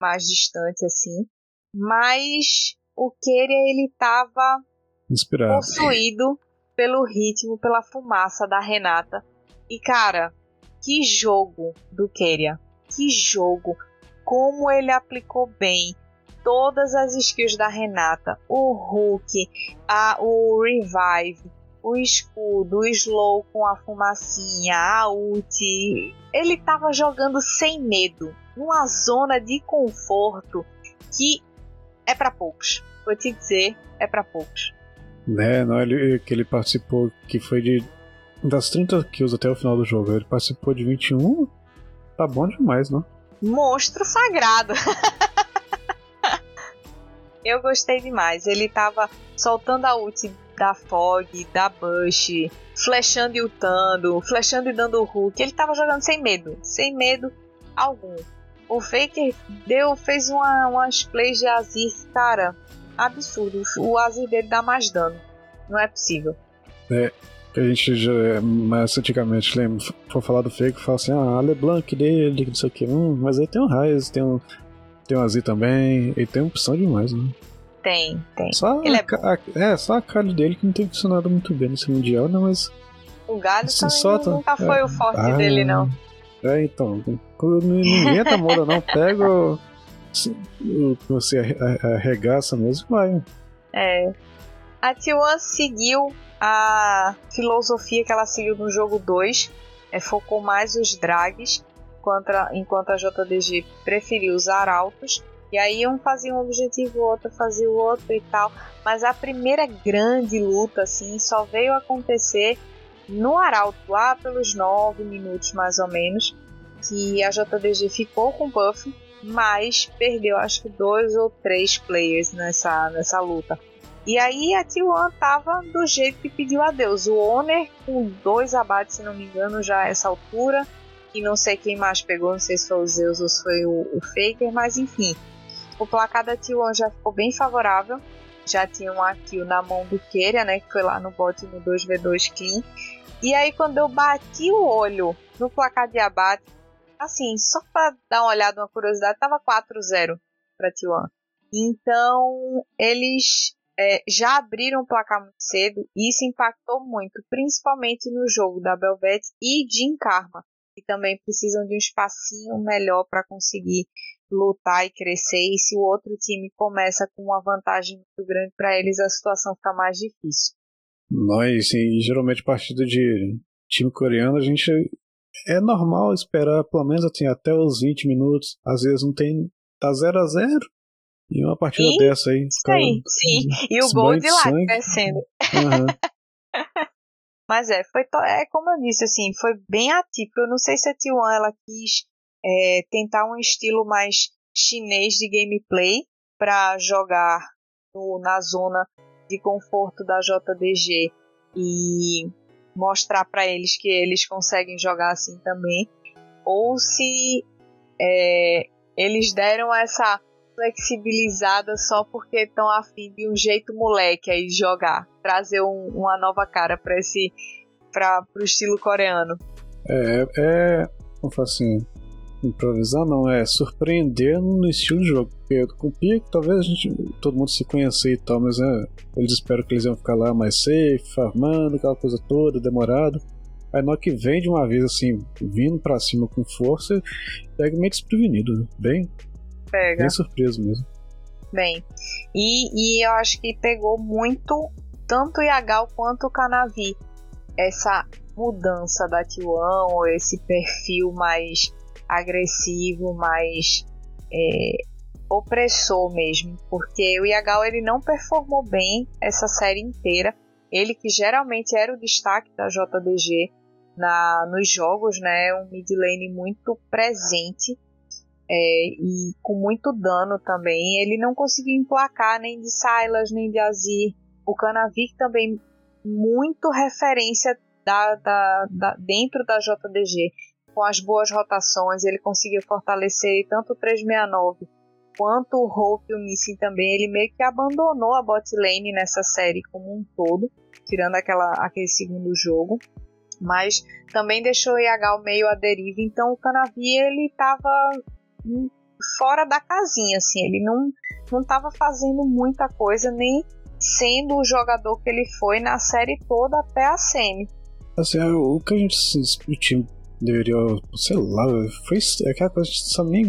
mais distante assim. Mas o Keria ele tava Inspirado. possuído pelo ritmo, pela fumaça da Renata. E cara, que jogo do Keria. Que jogo como ele aplicou bem todas as skills da Renata, o Hulk, a, o Revive, o escudo, o slow com a fumacinha, a ult. Ele estava jogando sem medo, numa zona de conforto que é para poucos. Vou te dizer, é para poucos. Né, não, ele, que ele participou, que foi de das 30 kills até o final do jogo, ele participou de 21, tá bom demais, não? monstro sagrado. eu gostei demais. Ele tava soltando a ult da Fog, da Bush, flechando e ultando, flechando e dando hook. Ele tava jogando sem medo, sem medo algum. O Faker deu, fez uma, umas plays de Azir, cara, absurdo. O Azir dele dá mais dano. Não é possível. É, a gente já, mais antigamente lembra, for falar do fake, fala assim, ah, a LeBlanc dele, não sei o que, hum, mas aí tem um Raiz, tem um, tem um Azir também, e tem opção demais, né? Tem, tem. Só Ele é, a, é, só a cara dele que não tem funcionado muito bem nesse Mundial, né, mas... O galho assim, também nunca foi é, o forte ah, dele, não. É, então, não inventa moda não, pega o, você arregaça mesmo vai. É. A T1 seguiu a filosofia que ela seguiu no jogo 2 é, focou mais os drags, enquanto a, enquanto a JDG preferiu os arautos. E aí um fazia um objetivo, o outro fazia o outro e tal. Mas a primeira grande luta assim só veio acontecer no arauto, lá pelos 9 minutos mais ou menos, que a JDG ficou com buff, mas perdeu acho que dois ou três players nessa, nessa luta. E aí a T1 tava do jeito que pediu a Deus. O Owner com dois abates, se não me engano, já a essa altura. E não sei quem mais pegou, não sei se foi o Zeus ou se foi o, o Faker, mas enfim. O placar da T1 já ficou bem favorável. Já tinha uma kill na mão do Keria, né? Que foi lá no bot no 2v2 clean. E aí quando eu bati o olho no placar de abate, assim, só pra dar uma olhada, uma curiosidade, tava 4-0 pra T1. Então, eles é, já abriram o placar muito cedo e isso impactou muito, principalmente no jogo da Belvete e de Karma, que também precisam de um espacinho melhor para conseguir lutar e crescer. E se o outro time começa com uma vantagem muito grande para eles, a situação fica mais difícil. Nós, sim, geralmente partida de time coreano, a gente é normal esperar pelo menos assim, até os 20 minutos. Às vezes não tem. tá 0 a 0 E uma partida e, dessa aí. Sim, sim. E o gol de lá sangue. crescendo. Uhum. Mas é, foi é como eu disse, assim, foi bem atípico. Eu não sei se a T1 ela quis é, tentar um estilo mais chinês de gameplay para jogar no, na zona de conforto da JDG e mostrar para eles que eles conseguem jogar assim também, ou se é, eles deram essa flexibilizada só porque estão afim de um jeito moleque aí jogar, trazer um, uma nova cara para esse para o estilo coreano. É, é, como assim, improvisar não, é surpreender no estilo de jogo. Porque com o Pia, talvez a gente, todo mundo se conhecer e tal, mas é, eles esperam que eles iam ficar lá mais safe, farmando, aquela coisa toda, demorado. Aí na que vem de uma vez assim, vindo para cima com força, pega meio desprevenido, né? bem, pega. bem surpreso mesmo. Bem, e, e eu acho que pegou muito tanto o Yagal quanto o Canavi essa mudança da T1 ou esse perfil mais agressivo, mais é, opressor mesmo, porque o Yagal ele não performou bem essa série inteira. Ele que geralmente era o destaque da JDG na, nos jogos, né, um mid lane muito presente é, e com muito dano também. Ele não conseguiu emplacar nem de Silas nem de Azir. O Canavik também muito referência da, da, da, dentro da JDG com as boas rotações, ele conseguiu fortalecer tanto o 369 quanto o Hope e o Missing também. Ele meio que abandonou a bot lane nessa série como um todo, tirando aquela, aquele segundo jogo. Mas também deixou o Yagal meio à deriva. Então o Canavi ele estava fora da casinha, assim. Ele não não estava fazendo muita coisa, nem sendo o jogador que ele foi na série toda até a semi. Assim, o que a gente o time deveria, sei lá, foi aquela coisa que só nem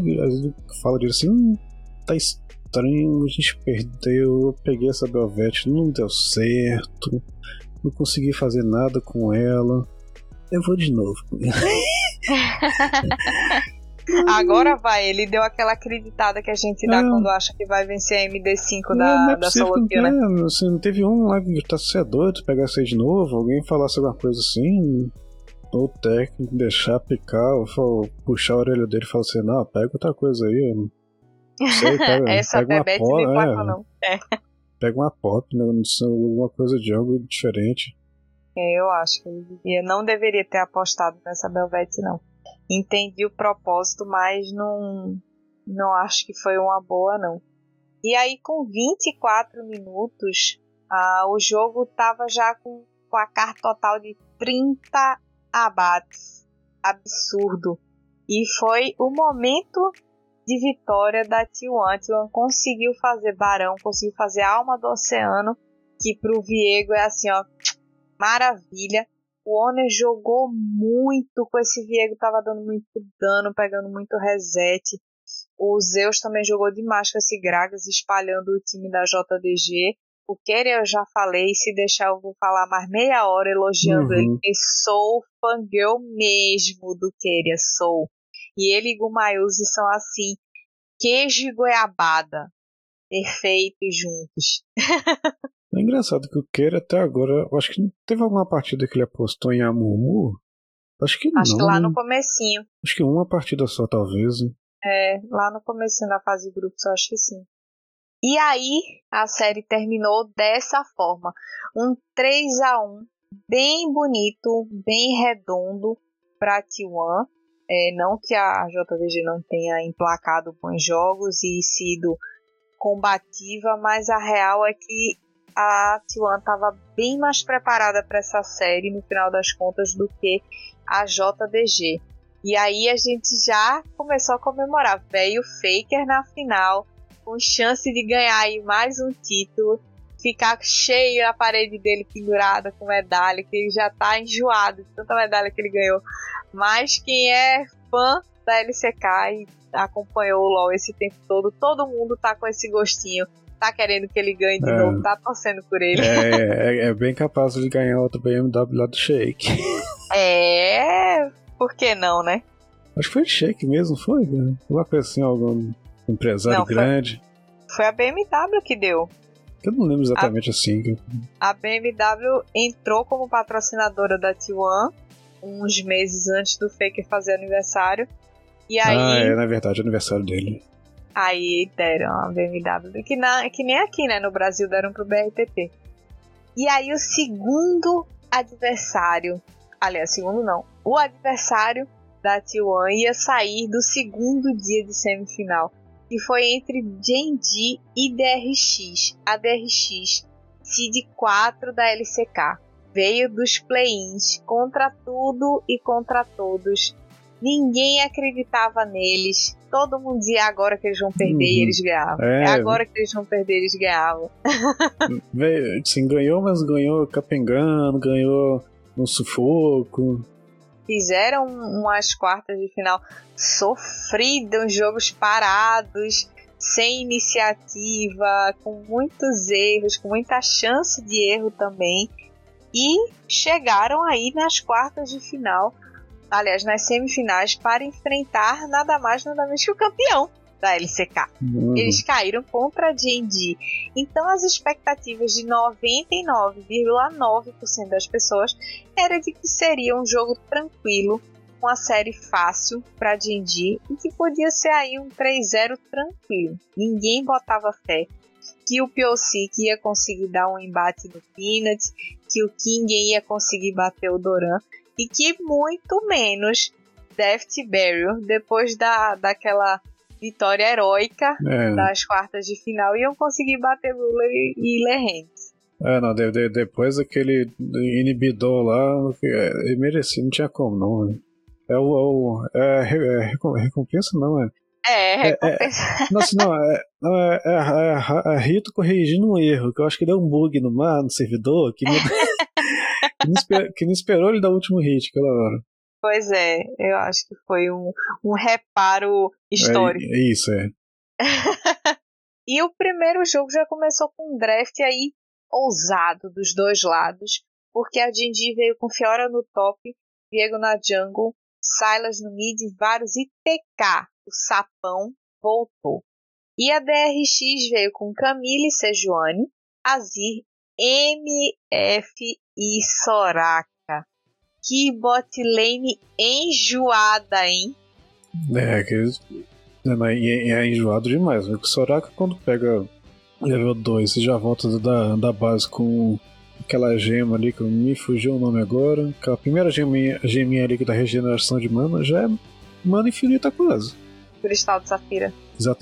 fala disso assim, hum, tá estranho, a gente perdeu, eu peguei essa Belvete, não deu certo, não consegui fazer nada com ela, eu vou de novo. Agora vai, ele deu aquela acreditada que a gente dá é. quando acha que vai vencer a MD5 da, é da Soloquia, né? Assim, não teve um lá que tá se é doido pegar aí de novo, alguém falasse alguma coisa assim, o técnico deixar picar, ou puxar a orelha dele e falar assim, não, pega outra coisa aí. Não sei, pega, Essa pega uma pop, é, não. É. Pega uma pop, né? Alguma coisa de algo diferente. É, eu acho que ele não deveria ter apostado nessa Belvete, não. Entendi o propósito, mas não, não acho que foi uma boa, não. E aí, com 24 minutos, ah, o jogo tava já com placar total de 30 abates. Absurdo. E foi o momento de vitória da T1. T1 conseguiu fazer Barão, conseguiu fazer Alma do Oceano, que pro Viego é assim, ó, maravilha. O Honor jogou muito com esse Viego, tava dando muito dano, pegando muito reset. O Zeus também jogou demais com esse Gragas, espalhando o time da JDG. O Keria eu já falei, se deixar eu vou falar mais meia hora elogiando uhum. ele, porque sou fangirl mesmo do Keria, sou. E ele e Gumayuzi são assim, queijo e goiabada, perfeitos juntos. É engraçado que o Keira até agora, eu acho que teve alguma partida que ele apostou em Amumu. Acho que acho não. Acho que lá no comecinho. Acho que uma partida só, talvez. É, lá no comecinho da fase de grupos, acho que sim. E aí a série terminou dessa forma, um 3 a 1 bem bonito, bem redondo para T1. É, não que a JVG não tenha emplacado bons jogos e sido combativa, mas a real é que a T1 estava bem mais preparada para essa série no final das contas do que a JDG. E aí a gente já começou a comemorar. Veio o Faker na final, com chance de ganhar aí mais um título, ficar cheio a parede dele pendurada com medalha, que ele já tá enjoado de tanta medalha que ele ganhou. Mas quem é fã da LCK e acompanhou o LoL esse tempo todo, todo mundo tá com esse gostinho. Tá querendo que ele ganhe de é. novo, tá torcendo por ele. É, é, é, bem capaz de ganhar outro BMW lá do Shake. É, por que não, né? Acho que foi Shake mesmo, foi? Uma coisa assim, algum empresário não, grande. Foi, foi a BMW que deu. Eu não lembro exatamente a, assim. A BMW entrou como patrocinadora da T1 uns meses antes do Faker fazer aniversário. E aí. Ah, é, na verdade, é aniversário dele. Aí deram a BMW. Que, na, que nem aqui, né? No Brasil deram pro BRTT. E aí o segundo adversário. Aliás, segundo não. O adversário da T1 ia sair do segundo dia de semifinal que foi entre Genji e DRX. A DRX, seed 4 da LCK, veio dos play-ins contra tudo e contra todos. Ninguém acreditava neles. Todo mundo dizia agora que eles vão perder uhum. e eles ganhavam. É. é agora que eles vão perder eles ganhavam. Veio, assim, ganhou, mas ganhou capengando, ganhou no sufoco fizeram umas quartas de final sofridas, jogos parados, sem iniciativa, com muitos erros, com muita chance de erro também. E chegaram aí nas quartas de final, aliás, nas semifinais, para enfrentar nada mais nada menos que o campeão da LCK. Uhum. Eles caíram contra a D&D. Então as expectativas de 99,9% das pessoas era de que seria um jogo tranquilo, uma série fácil para D&D e que podia ser aí um 3-0 tranquilo. Ninguém botava fé que o POC ia conseguir dar um embate no Peanut, que o King ia conseguir bater o Doran e que muito menos Deft Barrier depois da, daquela vitória heróica é. das quartas de final iam conseguir bater Lula e, e Lerrentes. É, não, de, de, depois daquele inibidor lá, é, ele merecia, não tinha como não. Né? É o. É, é, é, recompensa, não, é. É, recompensa. É, é, nossa, não, é, não, é, é, é, é, Rito corrigindo um erro, que eu acho que deu um bug no mar, no servidor, que, que, não, esperou, que não esperou ele dar o último hit aquela hora. Pois é, eu acho que foi um, um reparo histórico. É, é isso, é. e o primeiro jogo já começou com um draft aí ousado dos dois lados, porque a Jinji veio com Fiora no top, Diego na jungle, Silas no mid, vários e TK, o sapão, voltou. E a DRX veio com Camille Sejuani, Azir, MF e Soraka. Que bot lane enjoada, hein? É, aqueles. É, é enjoado demais. Né? O Soraka, quando pega level 2 e já volta da, da base com aquela gema ali que me fugiu o nome agora. Aquela primeira geminha, geminha ali que dá regeneração de mana já é mana infinita quase. Cristal de Safira.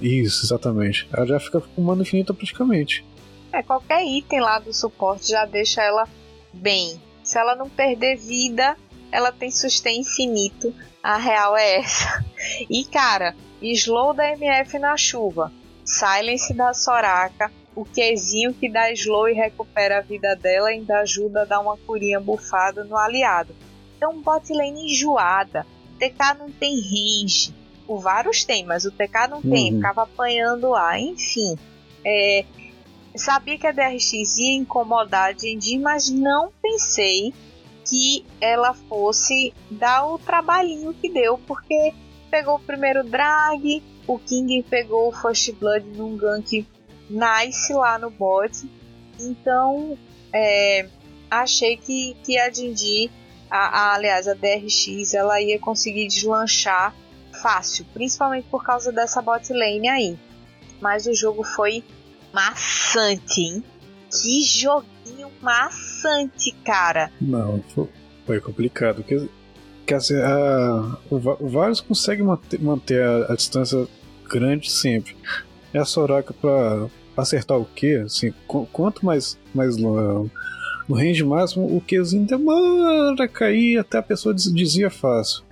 isso, exatamente. Ela já fica com mana infinita praticamente. É, qualquer item lá do suporte já deixa ela bem. Se ela não perder vida, ela tem sustain infinito. A real é essa. E cara, slow da MF na chuva, silence da Soraka, o Qzinho que dá slow e recupera a vida dela ainda ajuda a dar uma curinha bufada no aliado. Então bot lane enjoada. TK não tem range. O Varus tem, mas o TK não uhum. tem. Ficava apanhando lá. Enfim. É, Sabia que a DRX ia incomodar a Genji, mas não pensei que ela fosse dar o trabalhinho que deu, porque pegou o primeiro drag, o King pegou o First Blood num gank nice lá no bot. Então, é, achei que, que a Genji, a, a, aliás, a DRX, ela ia conseguir deslanchar fácil, principalmente por causa dessa bot lane aí. Mas o jogo foi maçante, hein? Que joguinho maçante, cara. Não, foi complicado. Quer, quer dizer, a, o, o Varus consegue manter, manter a, a, distância grande sempre. É a Soraka pra acertar o Q, assim, qu quanto mais, mais no, no range máximo, o Qzinho demora a cair até a pessoa dizia fácil.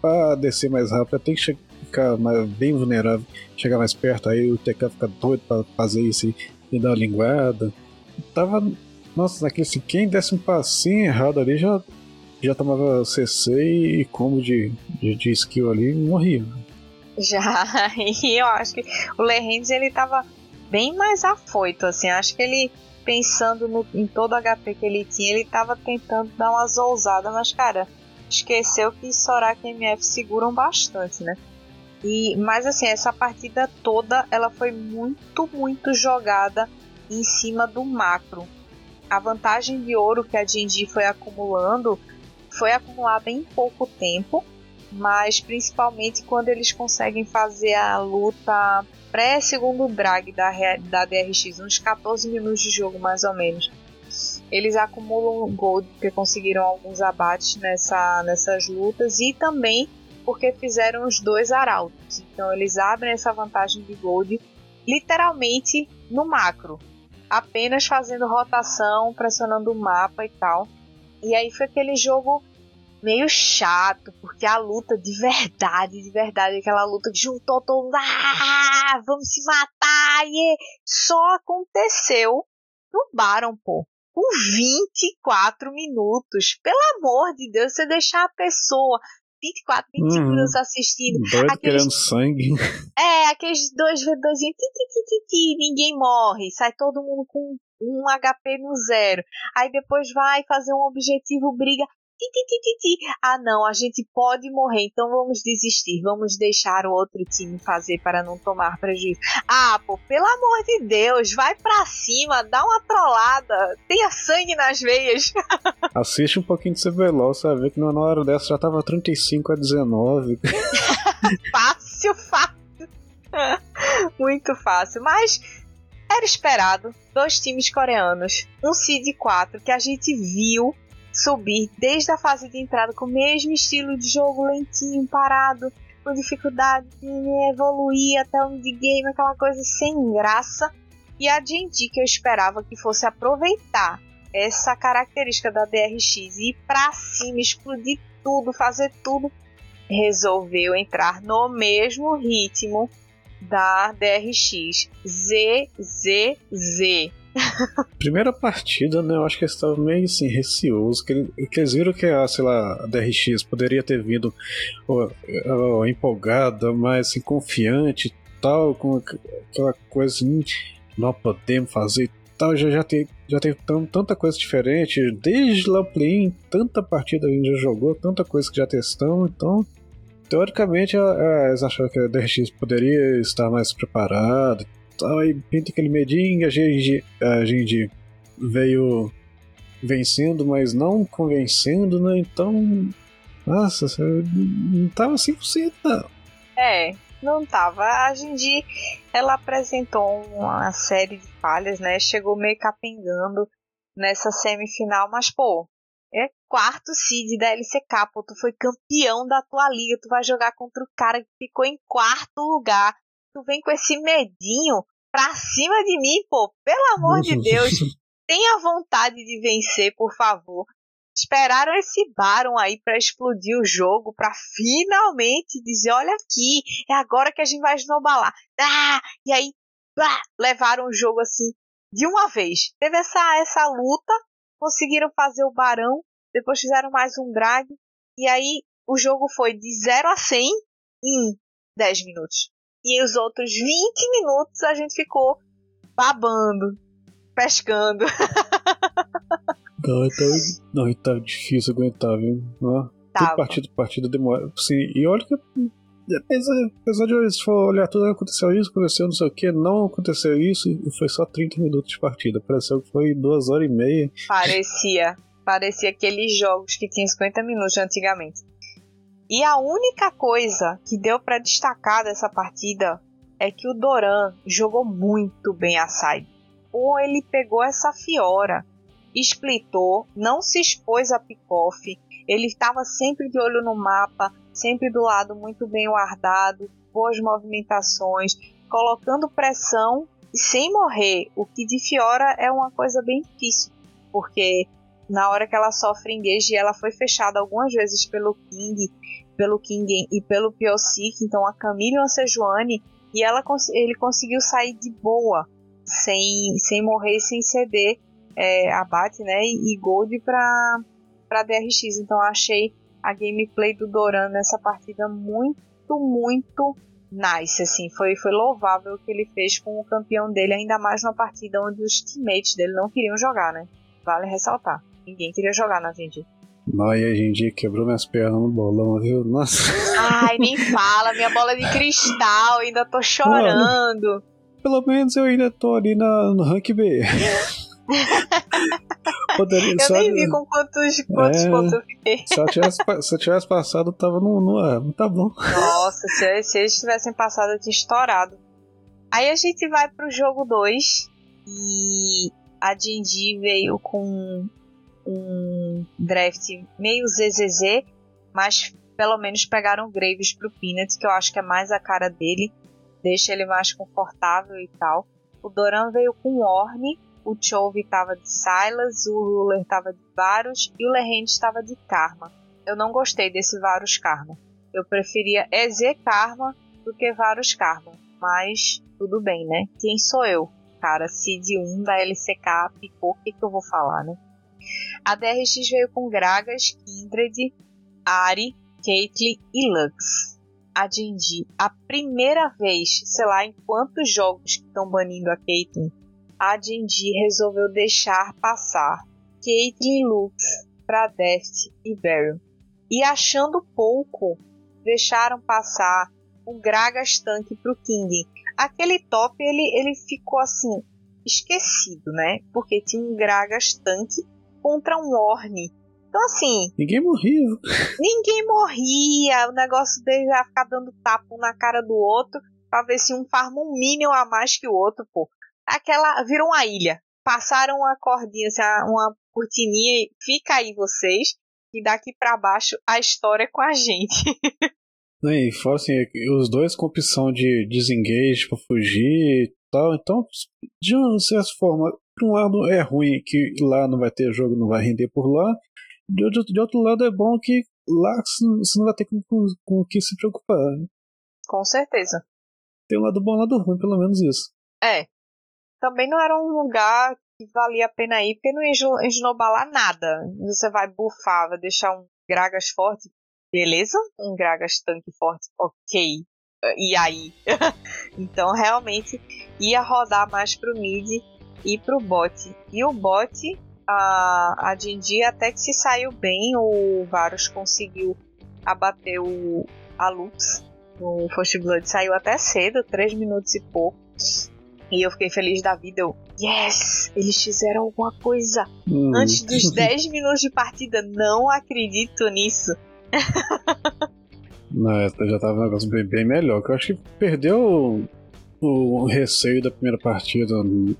Para descer mais rápido, tem que fica mais, bem vulnerável, chegar mais perto, aí o TK fica doido pra fazer isso e, dar uma linguada. Tava. Nossa, naquele assim, quem desse um passinho errado ali já, já tomava CC e combo de, de, de skill ali e morria. Já, e eu acho que o Lerrendes ele tava bem mais afoito, assim, acho que ele pensando no, em todo o HP que ele tinha, ele tava tentando dar umas ousadas, mas cara, esqueceu que Soraka e MF seguram bastante, né? E, mas assim, essa partida toda ela foi muito, muito jogada em cima do macro. A vantagem de ouro que a Genji foi acumulando foi acumulada em pouco tempo, mas principalmente quando eles conseguem fazer a luta pré-segundo drag da, da DRX, uns 14 minutos de jogo mais ou menos. Eles acumulam gold porque conseguiram alguns abates nessa, nessas lutas e também porque fizeram os dois arautos. Então eles abrem essa vantagem de gold literalmente no macro, apenas fazendo rotação, pressionando o mapa e tal. E aí foi aquele jogo meio chato, porque a luta de verdade, de verdade, aquela luta que juntou todo mundo, ah, vamos se matar, e só aconteceu no Baron, pô. Com 24 minutos. Pelo amor de Deus, você deixar a pessoa 24, 25 uhum. minutos assistindo. Doido aqueles, querendo sangue. É, aqueles dois V2, ninguém morre. Sai todo mundo com um HP no zero. Aí depois vai fazer um objetivo, briga. Ah, não, a gente pode morrer, então vamos desistir. Vamos deixar o outro time fazer para não tomar prejuízo. Ah, pô, pelo amor de Deus, vai pra cima, dá uma trollada, tenha sangue nas veias. Assiste um pouquinho de CBLOL, você vai ver que na hora dessa já tava 35 a 19. fácil, fácil. Muito fácil, mas era esperado. Dois times coreanos, um Seed 4 que a gente viu subir desde a fase de entrada com o mesmo estilo de jogo lentinho, parado, com dificuldade de evoluir até o mid-game, aquela coisa sem graça. E a D&D que eu esperava que fosse aproveitar essa característica da DRX e ir pra cima, explodir tudo, fazer tudo, resolveu entrar no mesmo ritmo da DRX. ZZZ. Primeira partida, né? Eu acho que eles estavam meio assim, receosos. Que, que eles viram que a, sei lá, a DRX poderia ter vindo empolgada, mas assim, confiante tal, com aquela coisa assim, não podemos fazer tal. Já, já, tem, já teve tanta coisa diferente. Desde lá o play tanta partida a gente já jogou, tanta coisa que já testamos, então. Teoricamente, eles acharam que a DRX poderia estar mais preparada tal, aí pinta aquele medinho, a gente, a gente veio vencendo, mas não convencendo, né? Então, nossa, não tava 100% não. É, não tava. A Jinji, ela apresentou uma série de falhas, né? Chegou meio capengando nessa semifinal, mas pô, é quarto seed da LCK, pô, tu foi campeão da tua liga, tu vai jogar contra o cara que ficou em quarto lugar tu vem com esse medinho pra cima de mim, pô. Pelo amor de Deus. Tenha vontade de vencer, por favor. Esperaram esse Baron aí para explodir o jogo, para finalmente dizer: olha aqui, é agora que a gente vai snowballar. Ah! E aí, bah, levaram o jogo assim de uma vez. Teve essa, essa luta, conseguiram fazer o Barão, depois fizeram mais um drag, e aí o jogo foi de 0 a 100 em 10 minutos. E os outros 20 minutos a gente ficou babando, pescando. Não, então, não, tá difícil aguentar, viu? Ah, Tava. Partida, partida demora. Sim, e olha que apesar, apesar de eles for olhar tudo, aconteceu isso, aconteceu não sei o que, não aconteceu isso, e foi só 30 minutos de partida. Pareceu que foi duas horas e meia. Parecia. Parecia aqueles jogos que tinham 50 minutos antigamente. E a única coisa que deu para destacar dessa partida é que o Doran jogou muito bem a side. Ou ele pegou essa Fiora, splitou, não se expôs a pick-off, ele estava sempre de olho no mapa, sempre do lado muito bem guardado, boas movimentações, colocando pressão e sem morrer, o que de Fiora é uma coisa bem difícil, porque na hora que ela sofre engage, ela foi fechada algumas vezes pelo King pelo King e pelo Piosik, então a Camille Ansejuani, e ela, ele conseguiu sair de boa, sem, sem morrer, sem ceder é, abate né, e gold para DRX. Então achei a gameplay do Doran nessa partida muito, muito nice. Assim, foi, foi louvável o que ele fez com o campeão dele, ainda mais numa partida onde os teammates dele não queriam jogar, né? Vale ressaltar. Ninguém queria jogar na gente. Não, e a gente quebrou minhas pernas no bolão, viu? Nossa. Ai, nem fala, minha bola de cristal, ainda tô chorando. Mano, pelo menos eu ainda tô ali na, no rank B. Poderia, eu nem vi com quantos, quantos é, pontos eu fiquei. Se eu, tivesse, se eu tivesse passado, eu tava no, no. Tá bom. Nossa, se, se eles tivessem passado, eu tinha estourado. Aí a gente vai pro jogo 2 e a Jinji veio com um draft meio ZZZ, mas pelo menos pegaram Graves pro Peanut, que eu acho que é mais a cara dele, deixa ele mais confortável e tal. O Doran veio com Orne, o Chove tava de Silas, o Ruler tava de Varus e o Lehend estava de Karma. Eu não gostei desse Varus Karma. Eu preferia EZ Karma do que Varus Karma, mas tudo bem, né? Quem sou eu? Cara, Cid 1 da LCK picou, o que, que eu vou falar, né? A DRX veio com Gragas, Kindred, Ari, Caitlyn e Lux. A Jinji, a primeira vez, sei lá em quantos jogos que estão banindo a Caitlyn, a Jinji resolveu deixar passar Caitlyn e Lux para Deft e Baron. E achando pouco, deixaram passar o Gragas Tank pro King. Aquele top ele, ele ficou assim esquecido, né? Porque tinha um Gragas Tank contra um Orne. Então, assim. Ninguém morria. Ninguém morria. O negócio dele ia ficar dando tapa um na cara do outro pra ver se um farma um Minion a mais que o outro, pô. Aquela. Virou uma ilha. Passaram uma cordinha, assim, uma cortininha e fica aí vocês. E daqui para baixo a história é com a gente. E fora assim, os dois com opção de desengage pra fugir e tal. Então, de uma certa forma, por um lado é ruim que lá não vai ter jogo, não vai render por lá. De outro, de outro lado é bom que lá você não vai ter com, com, o que se preocupar. Com certeza. Tem um lado bom e um lado ruim, pelo menos isso. É. Também não era um lugar que valia a pena ir, porque não ia esnobalar nada. Você vai bufar, vai deixar um Gragas forte, beleza? Um Gragas tanque forte, ok. E aí? então realmente ia rodar mais pro mid e pro bot. E o bot, a, a Dindi até que se saiu bem, o Varus conseguiu abater o, a Lux no First Blood. Saiu até cedo, 3 minutos e pouco. E eu fiquei feliz da vida. Eu, yes! Eles fizeram alguma coisa hum. antes dos 10 minutos de partida. Não acredito nisso. Não, já tava um negócio bem, bem melhor. Que eu acho que perdeu o receio da primeira partida.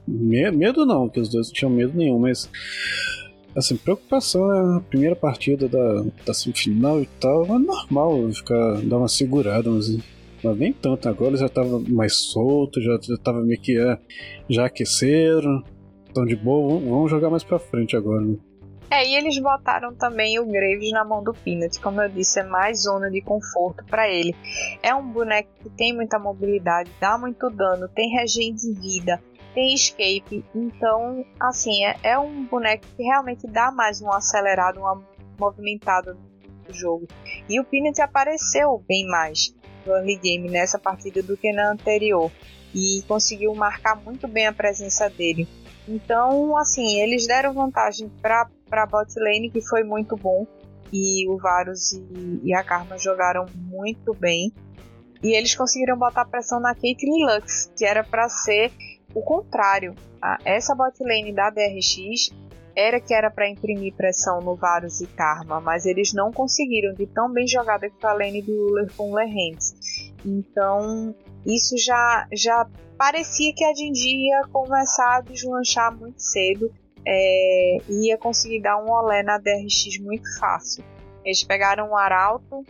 Medo não, que os dois não tinham medo nenhum, mas assim, preocupação, né? A primeira partida da, da semifinal e tal, é normal ficar, dar uma segurada, mas, mas nem tanto. Agora já tava mais solto, já, já tava meio que é, já aqueceram, estão de boa, vamos jogar mais pra frente agora, né? É, e eles botaram também o Graves na mão do Peanut, como eu disse, é mais zona de conforto para ele. É um boneco que tem muita mobilidade, dá muito dano, tem regen de vida, tem escape, então, assim, é, é um boneco que realmente dá mais um acelerado, uma movimentada no jogo. E o Peanut apareceu bem mais no early game nessa partida do que na anterior e conseguiu marcar muito bem a presença dele. Então, assim, eles deram vantagem para para bot lane, que foi muito bom. E o Varus e, e, a Karma jogaram muito bem. E eles conseguiram botar pressão na Caitlyn Lux, que era para ser o contrário. essa bot lane da DRX era que era para imprimir pressão no Varus e Karma, mas eles não conseguiram de tão bem jogada que a lane do Uller com. Então, isso já, já parecia que a Dindi ia começar a deslanchar muito cedo é, ia conseguir dar um olé na DRX muito fácil. Eles pegaram o Arauto,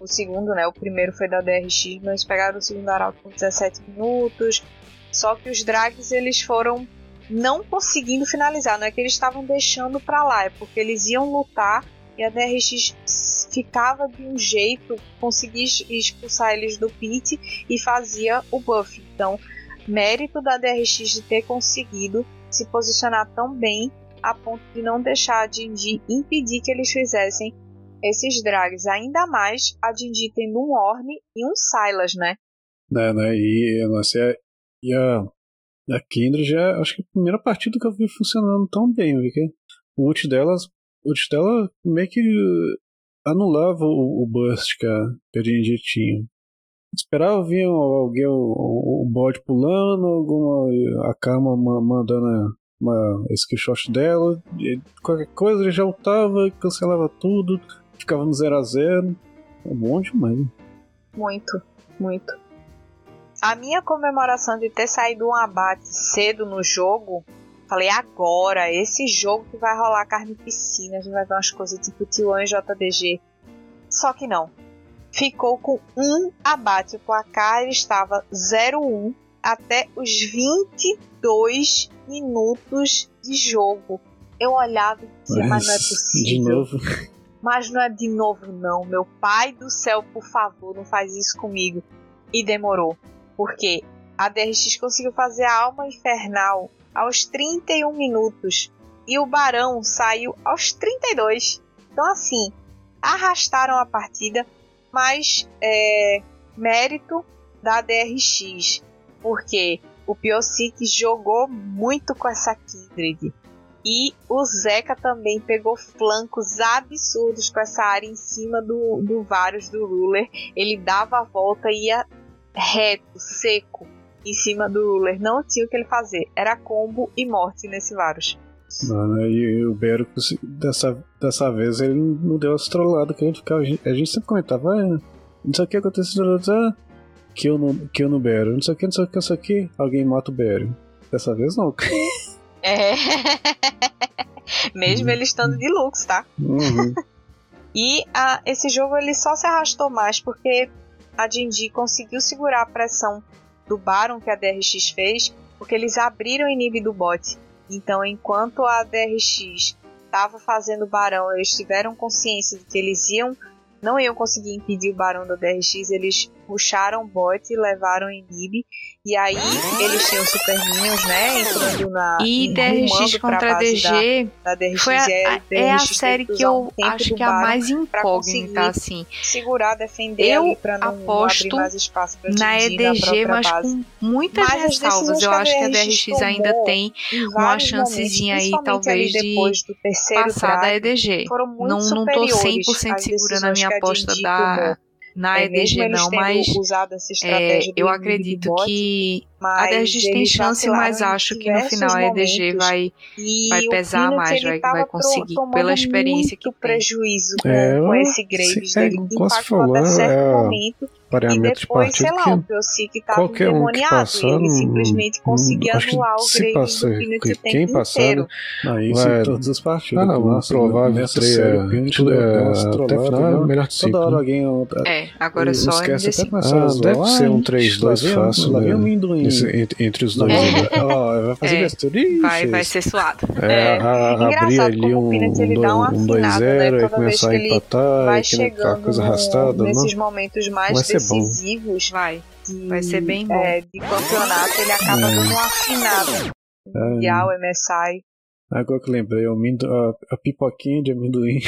o segundo, né? O primeiro foi da DRX, mas pegaram o segundo Arauto com 17 minutos. Só que os drags eles foram não conseguindo finalizar, não é que eles estavam deixando para lá, é porque eles iam lutar e a DRX ficava de um jeito, conseguia expulsar eles do pit e fazia o buff. Então, mérito da DRX de ter conseguido se posicionar tão bem a ponto de não deixar a Jinji impedir que eles fizessem esses drags. Ainda mais a Jinji tendo um Orne e um Silas, né? É, né? E, nossa, e a, a Kindred já acho que é a primeira partida que eu vi funcionando tão bem, porque o ult delas, o ult dela meio que anulava o, o burst que a, que a Jinji tinha. Esperava vir alguém, o, o bode pulando, alguma, a Karma mandando uma screenshot dela, qualquer coisa ele já ultava, cancelava tudo, ficava no 0 a 0 É bom demais. Muito, muito. A minha comemoração de ter saído um abate cedo no jogo, falei agora, esse jogo que vai rolar carne piscina, a gente vai ver umas coisas tipo T1 e JDG. Só que não. Ficou com um abate. O placar estava 0-1 até os 22 minutos de jogo. Eu olhava e dizia, mas, mas não é possível. De novo. Mas não é de novo, não. Meu pai do céu, por favor, não faz isso comigo. E demorou. Porque a DRX conseguiu fazer a alma infernal aos 31 minutos. E o Barão saiu aos 32. Então, assim, arrastaram a partida. Mas é, mérito da DRX. Porque o Piocic jogou muito com essa Kindred. E o Zeca também pegou flancos absurdos com essa área em cima do, do Varus do Ruler. Ele dava a volta e ia reto, seco, em cima do Ruler. Não tinha o que ele fazer. Era combo e morte nesse Varus. Mano, e o Bero, dessa, dessa vez, ele não deu as trolladas que a gente. A gente sempre comentava, ah, não sei o que aconteceu, ah, que eu não, que eu não Bero, não sei o que, não sei o que, não sei o que, alguém mata o Bero. Dessa vez não. É. Mesmo ele estando de lux, tá? Uhum. e a, esse jogo ele só se arrastou mais porque a Jinji conseguiu segurar a pressão do Baron que a DRX fez, porque eles abriram o inib do bot. Então, enquanto a DRX estava fazendo o Barão, eles tiveram consciência de que eles iam não iam conseguir impedir o Barão da DRX, eles puxaram o bot e levaram o Inib. E aí eles tinham Super Minions, né? Entrando na. E DRX contra DG. Da, da DRX foi a, é, é a série que eu acho que é a mais incógnita, assim. Segurar, defender eu ali pra não, aposto não abrir mais espaço pra na EDG, na mas base. com muitas Mas ressalvas. Eu acho que a DRX ainda tem uma chancezinha aí, talvez, de passar da EDG. Não, não tô 100% segura na minha aposta da na é, EDG não, mas é, eu acredito bot, que a DRX tem chance, mas acho que no final a EDG vai, vai pesar mais, vai, vai conseguir pela experiência que prejuízo tem. É, com esse Graves se, dele, é, até falou, certo é, momento e depois, de sei lá, que o Piocic qualquer um que passar, ele simplesmente conseguia acho que anular o se Graves passa, do Peanut o quem passar, inteiro. Aí Vai- sim, todas as partidas. Ah, não, pô, mas provável nessa três, série, é, o Peanut tudo deu é, até final é né? melhor de cinco, Toda hora né? alguém É, agora é só esquece até MD5. começar a Ah, deve ser um Ai, 3-2 lá vem- fácil, Lá vem né? o amendoim. Esse- entre, os dois. Ó, vai fazer É. besteira. Ixi, Vai, vai ser suado. É, É. a- abrir ali um, Peanut, ele um, um 2-0 né? e começar a empatar vai e chegando coisa arrastada. nesses Não? momentos mais Vai decisivos Vai. de, Vai ser bem bom. é, de campeonato, ele acaba É. dando uma afinada. É. Mundial, MSI. Agora que eu lembrei, o amendo- a, a pipoquinha de amendoim.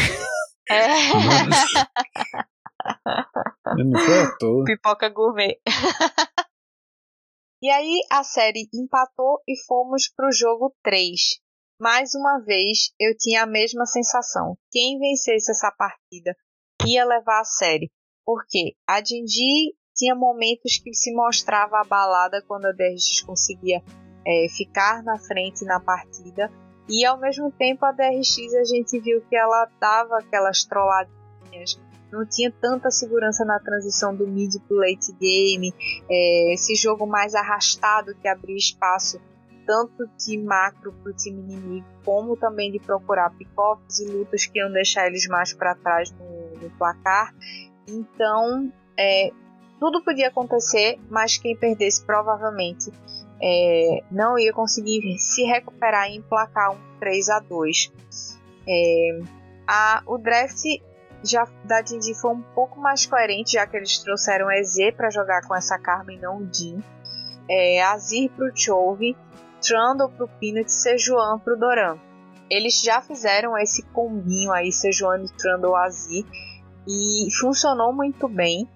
É. Não foi à toa. Pipoca gourmet. e aí a série empatou e fomos pro jogo 3. Mais uma vez eu tinha a mesma sensação. Quem vencesse essa partida ia levar a série. Porque a Jinji tinha momentos que se mostrava abalada quando a DRX conseguia é, ficar na frente na partida. E ao mesmo tempo a DRX a gente viu que ela dava aquelas trolladinhas não tinha tanta segurança na transição do mid pro late game, é, esse jogo mais arrastado que abria espaço tanto de macro pro time inimigo, como também de procurar pick-offs e lutas que iam deixar eles mais para trás no, no, placar. Então, é, tudo podia acontecer, mas quem perdesse provavelmente é, não ia conseguir se recuperar e emplacar um 3 a 2 é, a, o draft já da Dindi foi um pouco mais coerente, já que eles trouxeram EZ para jogar com essa Karma e não o Jin. É, Azir pro Chove, Trundle pro Peanut e Sejuan pro Doran. Eles já fizeram esse combinho aí, Sejuan Trundle Azir, e funcionou muito bem.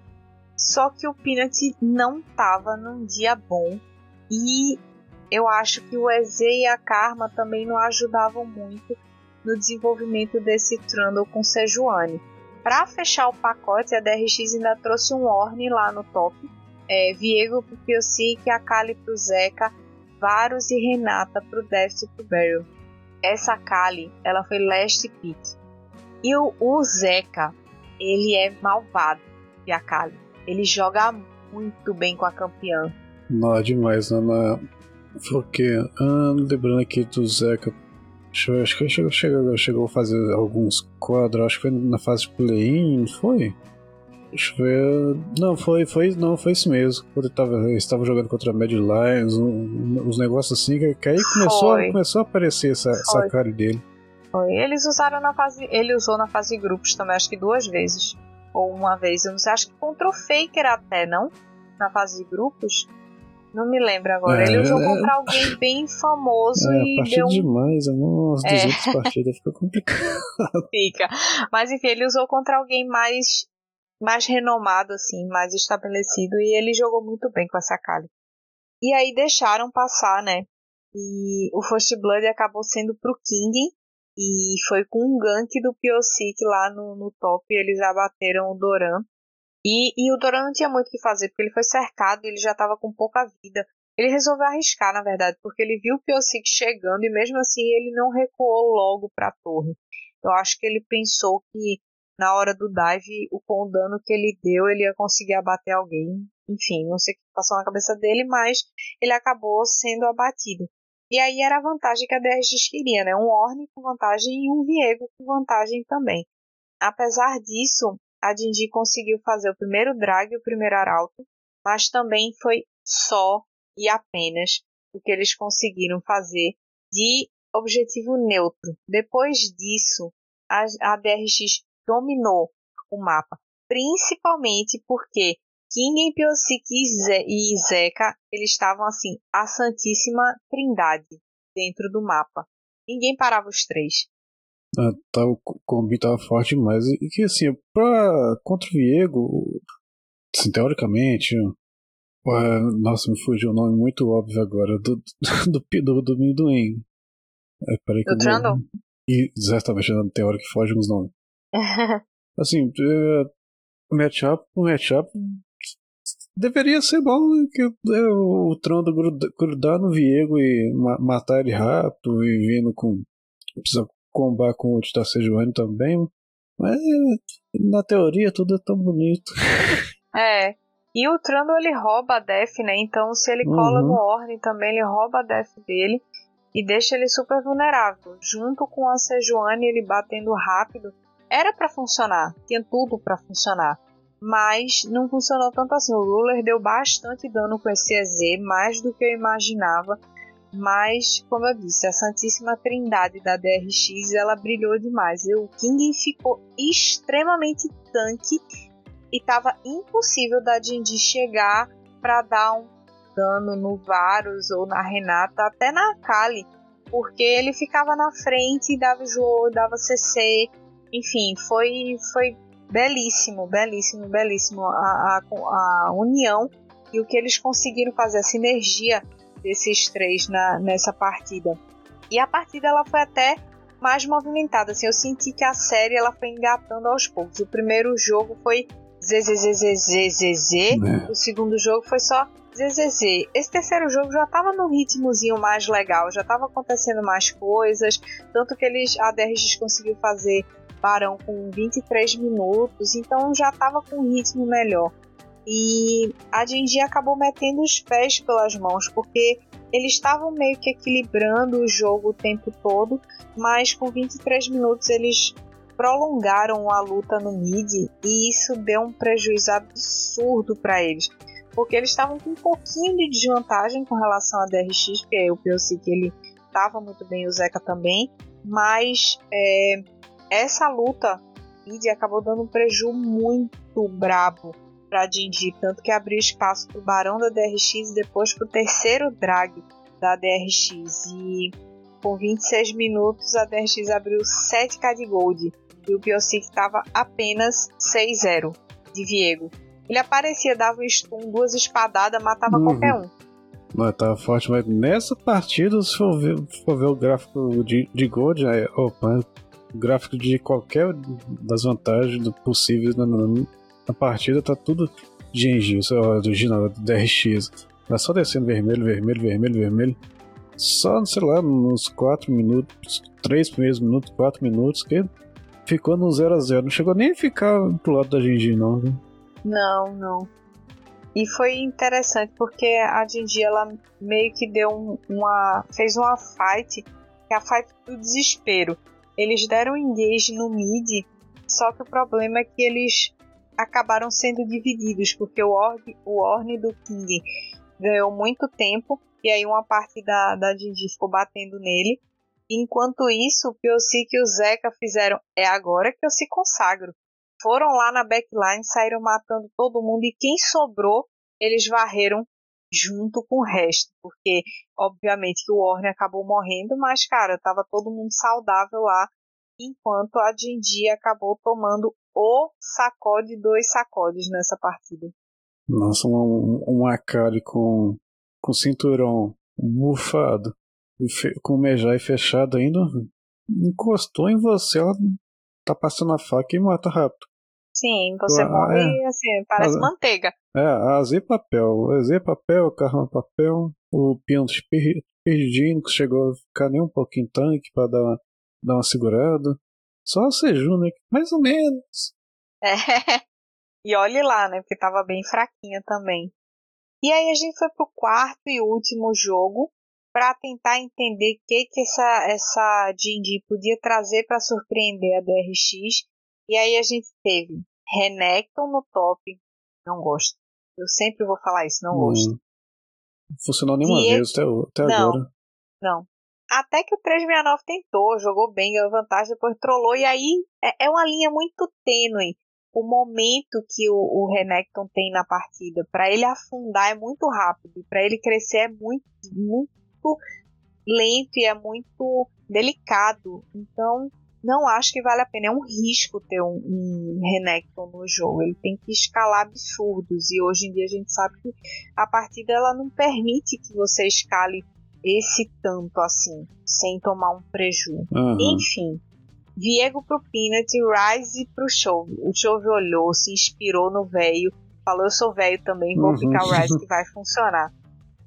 Só que o Peanut não tava num dia bom. E eu acho que o EZ e a Karma também não ajudavam muito no desenvolvimento desse Trundle com Sejuani. Para fechar o pacote, a DRX ainda trouxe um Orne lá no top. É, Viego pro Piocic, a Kali pro Zeca, Varus e Renata pro Deft e pro Beryl. Essa Kali, ela foi last pick. E o, o Zeca, ele é malvado, e a Kali. Ele joga muito bem com a campeã. Não, é demais, né? Quê? Ah, lembrando aqui do Zeca. Acho que chegou, chegou, chegou a fazer alguns quadros, acho que foi na fase play-in, foi? Deixa eu ver. Não, foi, foi, não, foi isso mesmo. Quando ele tava, estava jogando contra a Mad Lions, um, uns negócios assim, que, que aí começou, começou a aparecer essa, essa cara dele. Foi. Eles usaram na fase. Ele usou na fase de grupos também, acho que duas vezes. Ou uma vez, eu não sei, acho que contra o Faker até, não? Na fase de grupos. Não me lembro agora. É, ele usou contra é, alguém bem famoso é, e deu. demais, umas 200 é. partidas fica complicado. Fica. Mas enfim, ele usou contra alguém mais mais renomado, assim, mais estabelecido, e ele jogou muito bem com essa Kali. E aí deixaram passar, né? E o First Blood acabou sendo pro King, e foi com um gank do Piocic lá no, no top, e eles abateram o Doran. E, e o Doran não tinha muito o que fazer, porque ele foi cercado e ele já estava com pouca vida. Ele resolveu arriscar, na verdade, porque ele viu o Piocic chegando e mesmo assim ele não recuou logo para a torre. Eu acho que ele pensou que na hora do dive, o com o dano que ele deu, ele ia conseguir abater alguém. Enfim, não sei o que passou na cabeça dele, mas ele acabou sendo abatido. E aí era a vantagem que a DRX queria, né? Um Orne com vantagem e um Viego com vantagem também. Apesar disso, a Dindi conseguiu fazer o primeiro drag e o primeiro arauto, mas também foi só e apenas o que eles conseguiram fazer de objetivo neutro. Depois disso, a, a DRX dominou o mapa, principalmente porque King, Piocic e Zeca, eles estavam assim, a santíssima trindade dentro do mapa. Ninguém parava os três. Ah, tá, o combi tava forte demais. E que assim, pra, contra o Viego, assim, teoricamente, uh, nossa, me fugiu um nome muito óbvio agora, do, do, do, do Minduim. É, peraí que do Trundle? Exatamente, na teoria que foge uns nomes. assim, uh, matchup, o matchup deveria ser bom né, que é, o Trondo grudar no Viego e ma matar ele rápido e vindo com. Precisa combar com o ult da Sejuani também. Mas na teoria tudo é tão bonito. É. E o Trando ele rouba a def, né? Então se ele cola uhum. no Ordem também, ele rouba a def dele e deixa ele super vulnerável. Junto com a Sejuani, ele batendo rápido, era para funcionar, tinha tudo para funcionar. Mas não funcionou tanto assim. O Ruler deu bastante dano com esse EZ, mais do que eu imaginava. Mas, como eu disse, a Santíssima Trindade da DRX ela brilhou demais. O King ficou extremamente tanque e estava impossível da Jinji chegar para dar um dano no Varus ou na Renata, até na Kali, porque ele ficava na frente e dava jogo, dava CC, enfim, foi, foi belíssimo, belíssimo, belíssimo a, a, a união e o que eles conseguiram fazer, a sinergia desses três na, nessa partida. E a partida ela foi até mais movimentada, assim, eu senti que a série ela foi engatando aos poucos. O primeiro jogo foi ZZZZZZ, é. o segundo jogo foi só ZZZ. Esse terceiro jogo já tava num ritmozinho mais legal, já tava acontecendo mais coisas, tanto que eles a DRX conseguiu fazer Barão com 23 minutos, então já estava com um ritmo melhor. E a Genji acabou metendo os pés pelas mãos, porque eles estavam meio que equilibrando o jogo o tempo todo, mas com 23 minutos eles prolongaram a luta no mid e isso deu um prejuízo absurdo para eles. Porque eles estavam com um pouquinho de desvantagem com relação a DRX, porque o POC que ele estava muito bem, o Zeca também, mas é, essa luta mid acabou dando um prejuízo muito brabo para Jinji, tanto que abriu espaço para o Barão da DRX e depois para o terceiro drag da DRX. E com 26 minutos a DRX abriu 7k de gold e o Biosic estava apenas 6-0 de Viego. Ele aparecia, dava um stun, duas espadadas, matava uhum. qualquer um. Não, tava forte, mas nessa partida, se for ver, for ver o gráfico de, de Gold, é, opa, o gráfico de qualquer das vantagens possíveis na, partida tá tudo GNG, do G, do DRX. Tá só descendo vermelho, vermelho, vermelho, vermelho. Só, sei lá, nos 4 minutos, 3 primeiros minutos, 4 minutos, que ficou no 0 a 0 Não chegou nem a ficar pro lado da Genji, não? Não, não. E foi interessante porque a Jinji ela meio que deu um, uma. fez uma fight, que é a fight do desespero. Eles deram engage no mid, só que o problema é que eles acabaram sendo divididos, porque o Orb, o Orne do King ganhou muito tempo, e aí uma parte da, da Jinji ficou batendo nele. Enquanto isso, o Piosik e o Zeca fizeram é agora que eu se consagro foram lá na backline, saíram matando todo mundo e quem sobrou, eles varreram junto com o resto, porque obviamente que o Warner acabou morrendo, mas cara, tava todo mundo saudável lá, enquanto a Jinji acabou tomando o sacode, dois sacodes nessa partida. Nossa, um, um Akari com, com cinturão bufado, com o Mejai fechado ainda, encostou em você, ela tá passando a faca e mata rápido. Sim, você morre é, assim, parece manteiga. É, a Z papel. A Z papel, carro papel, o Pintos perdidinho, que chegou a ficar nem um pouquinho tanque pra dar dar uma segurada. Só a Seju, né? Mais ou menos. É. E olhe lá, né? Porque tava bem fraquinha também. E aí a gente foi pro quarto e último jogo para tentar entender o que, que essa, essa Jinji podia trazer para surpreender a DRX e aí a gente teve Renekton no top, não gosto. Eu sempre vou falar isso, não gosto. Funcionou nenhuma Diego... vez até, até não, agora. Não. Até que o 369 tentou, jogou bem, ganhou vantagem, depois trollou. E aí é, é uma linha muito tênue. O momento que o, o Renekton tem na partida, para ele afundar é muito rápido, para ele crescer é muito, muito lento e é muito delicado. Então, não acho que vale a pena. É um risco ter um, um Renekton no jogo. Ele tem que escalar absurdos. E hoje em dia a gente sabe que a partida ela não permite que você escale esse tanto assim, sem tomar um prejuízo. Uhum. Enfim. Viego pro Peanut, Rise pro Chove. O Chove olhou, se inspirou no velho, falou: Eu sou velho também, vou uhum. ficar o Rise que vai funcionar.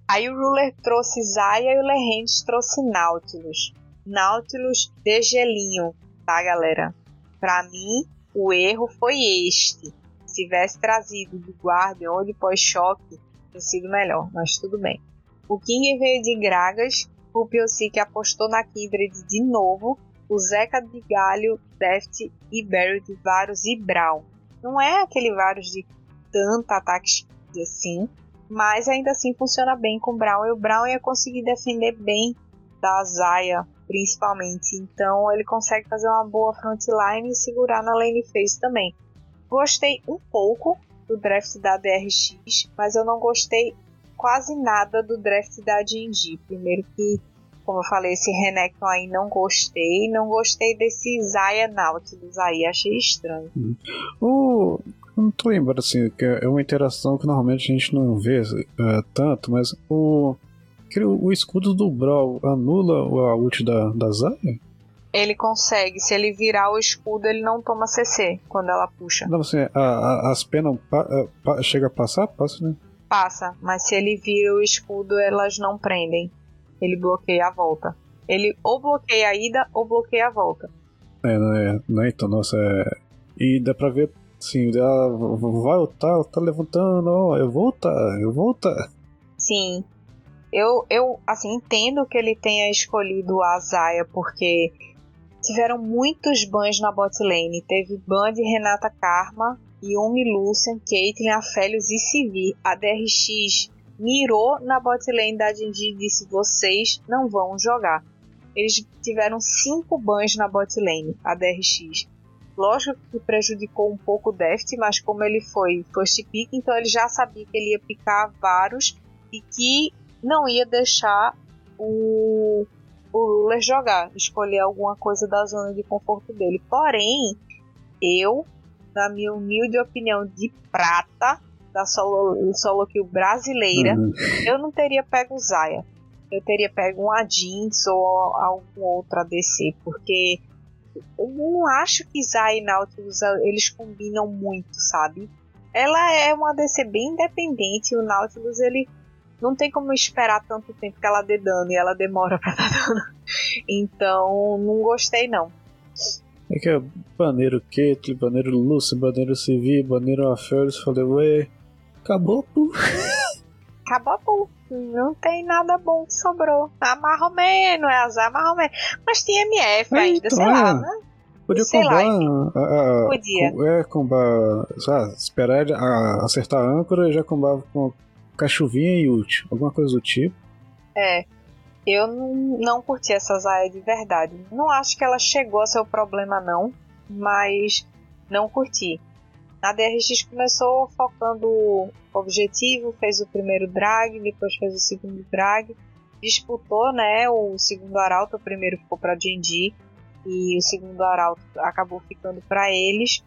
Aí o Ruler trouxe Zaya e o Lehend trouxe Nautilus. Nautilus de gelinho tá, galera? Para mim, o erro foi este. Se tivesse trazido do Guardian ou de pós-choque, teria sido melhor, mas tudo bem. O King veio de Gragas, o Piosic apostou na Kindred de novo, o Zeca de Galho, Deft e Barry de Varus e Brown. Não é aquele Varus de tanto ataque assim, mas ainda assim funciona bem com o Brown e o Brown ia conseguir defender bem da Zaya principalmente. Então ele consegue fazer uma boa frontline e segurar na lane phase também. Gostei um pouco do draft da DRX, mas eu não gostei quase nada do draft da D&D. Primeiro que, como eu falei, esse Renekton aí não gostei, não gostei desse Zaya Nautilus aí, achei estranho. Hum. O... não tô lembrando assim, que é uma interação que normalmente a gente não vê uh, tanto, mas o o escudo do Brawl anula a ult da, da Zaya? Ele consegue. Se ele virar o escudo, ele não toma CC quando ela puxa. Não, assim, a, a, as penas pa, chega a passar? Passa, né? Passa, mas se ele vira o escudo, elas não prendem. Ele bloqueia a volta. Ele ou bloqueia a ida ou bloqueia a volta. É, não é, não é então, nossa, é... E dá pra ver, assim, ela vai voltar, tá levantando, ó, eu vou voltar, eu vou voltar. Sim, eu, eu assim, entendo que ele tenha escolhido a Zaya porque tiveram muitos bans na bot lane. Teve ban de Renata Karma, Yumi Lucian, Caitlyn, Aphelios e Sivir. A DRX mirou na bot lane da Jinji e disse: vocês não vão jogar. Eles tiveram cinco bans na bot lane, a DRX. Lógico que prejudicou um pouco o Deft, mas como ele foi first pick, então ele já sabia que ele ia picar vários e que não ia deixar o, o Ruler jogar, escolher alguma coisa da zona de conforto dele. Porém, eu, na minha humilde opinião de prata, da solo, solo kill brasileira, uhum. eu não teria pego o Zaya. Eu teria pego um Adins ou algum outro ADC, porque eu não acho que Zaya e Nautilus eles combinam muito, sabe? Ela é uma ADC bem independente e o Nautilus ele não tem como esperar tanto tempo que ela dê dano e ela demora pra dar dano. Então, não gostei não. É que é baneiro Caitlyn, baneiro Lucy, baneiro Civi, baneiro Aphelios, falei, ué, acabou pô. Acabou pô. Não tem nada bom que sobrou. Mais ou menos, é azar, menos. Mas tinha MF é, ainda, então, sei lá, né? Podia sei combar. Lá, a, Podia. É, combar. Sabe, esperar a, acertar a âncora e já combava com cachuvinha e ult. Alguma coisa do tipo. É. Eu não, curti essa Zaya de verdade. Não acho que ela chegou a ser o problema, não. Mas não curti. A DRX começou focando objetivo, fez o primeiro drag, depois fez o segundo drag, disputou né, o segundo arauto, o primeiro ficou para D&D e o segundo arauto acabou ficando para eles.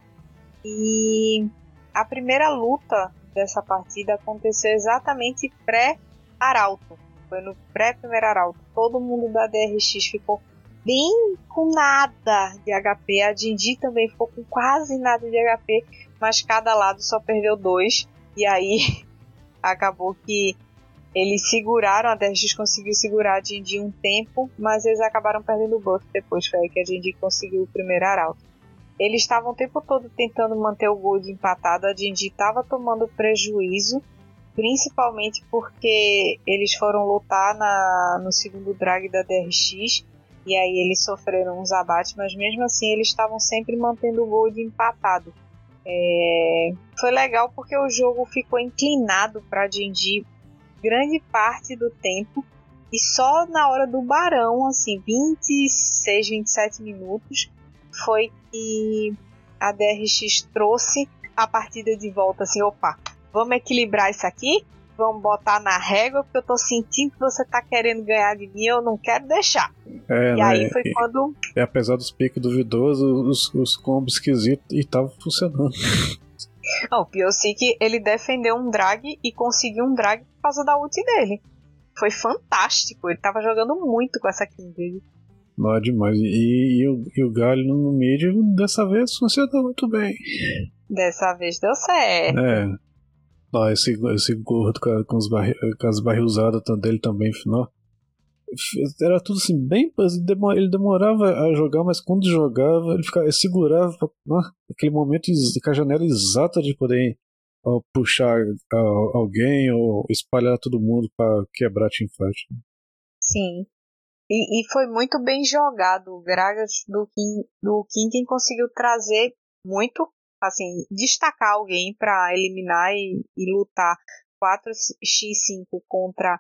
E a primeira luta dessa partida aconteceu exatamente pré-arauto, foi no pré-primeiro arauto. Todo mundo da DRX ficou bem com nada de HP, a Dindi também ficou com quase nada de HP, mas cada lado só perdeu dois. E aí acabou que eles seguraram, a DRX conseguiu segurar a Jinji um tempo, mas eles acabaram perdendo o buff depois. Foi aí que a Jinji conseguiu o primeiro arauto. Eles estavam o tempo todo tentando manter o Gold empatado, a Jinji estava tomando prejuízo, principalmente porque eles foram lutar na, no segundo drag da DRX e aí eles sofreram uns abates, mas mesmo assim eles estavam sempre mantendo o Gold empatado. É... Foi legal porque o jogo ficou inclinado para D&D grande parte do tempo e só na hora do barão, assim, 26, 27 minutos, foi que a DRX trouxe a partida de volta, assim, opa, vamos equilibrar isso aqui? vamos botar na régua, porque eu tô sentindo que você tá querendo ganhar de mim, eu não quero deixar. É, e né? aí foi e, quando. E apesar dos piques duvidosos, os, os combos esquisitos e tava funcionando. Não, o Piosik, ele defendeu um drag e conseguiu um drag por causa da ult dele. Foi fantástico, ele tava jogando muito com essa kill dele. Não é demais. E, e, o, e o Galho no mid dessa vez funcionou muito bem. Dessa vez deu certo. É. Ah, esse, esse gordo com, com, barri, com as barris usadas dele também, final. Era tudo assim, bem. Ele demorava a jogar, mas quando jogava, ele, ficava, ele segurava ah, aquele momento com a janela exata de poder puxar alguém ou espalhar todo mundo para quebrar a teamfight. Sim. E, e, foi muito bem jogado. O Gragas do King, do King conseguiu trazer muito assim, destacar alguém para eliminar e, e, lutar 4x5 contra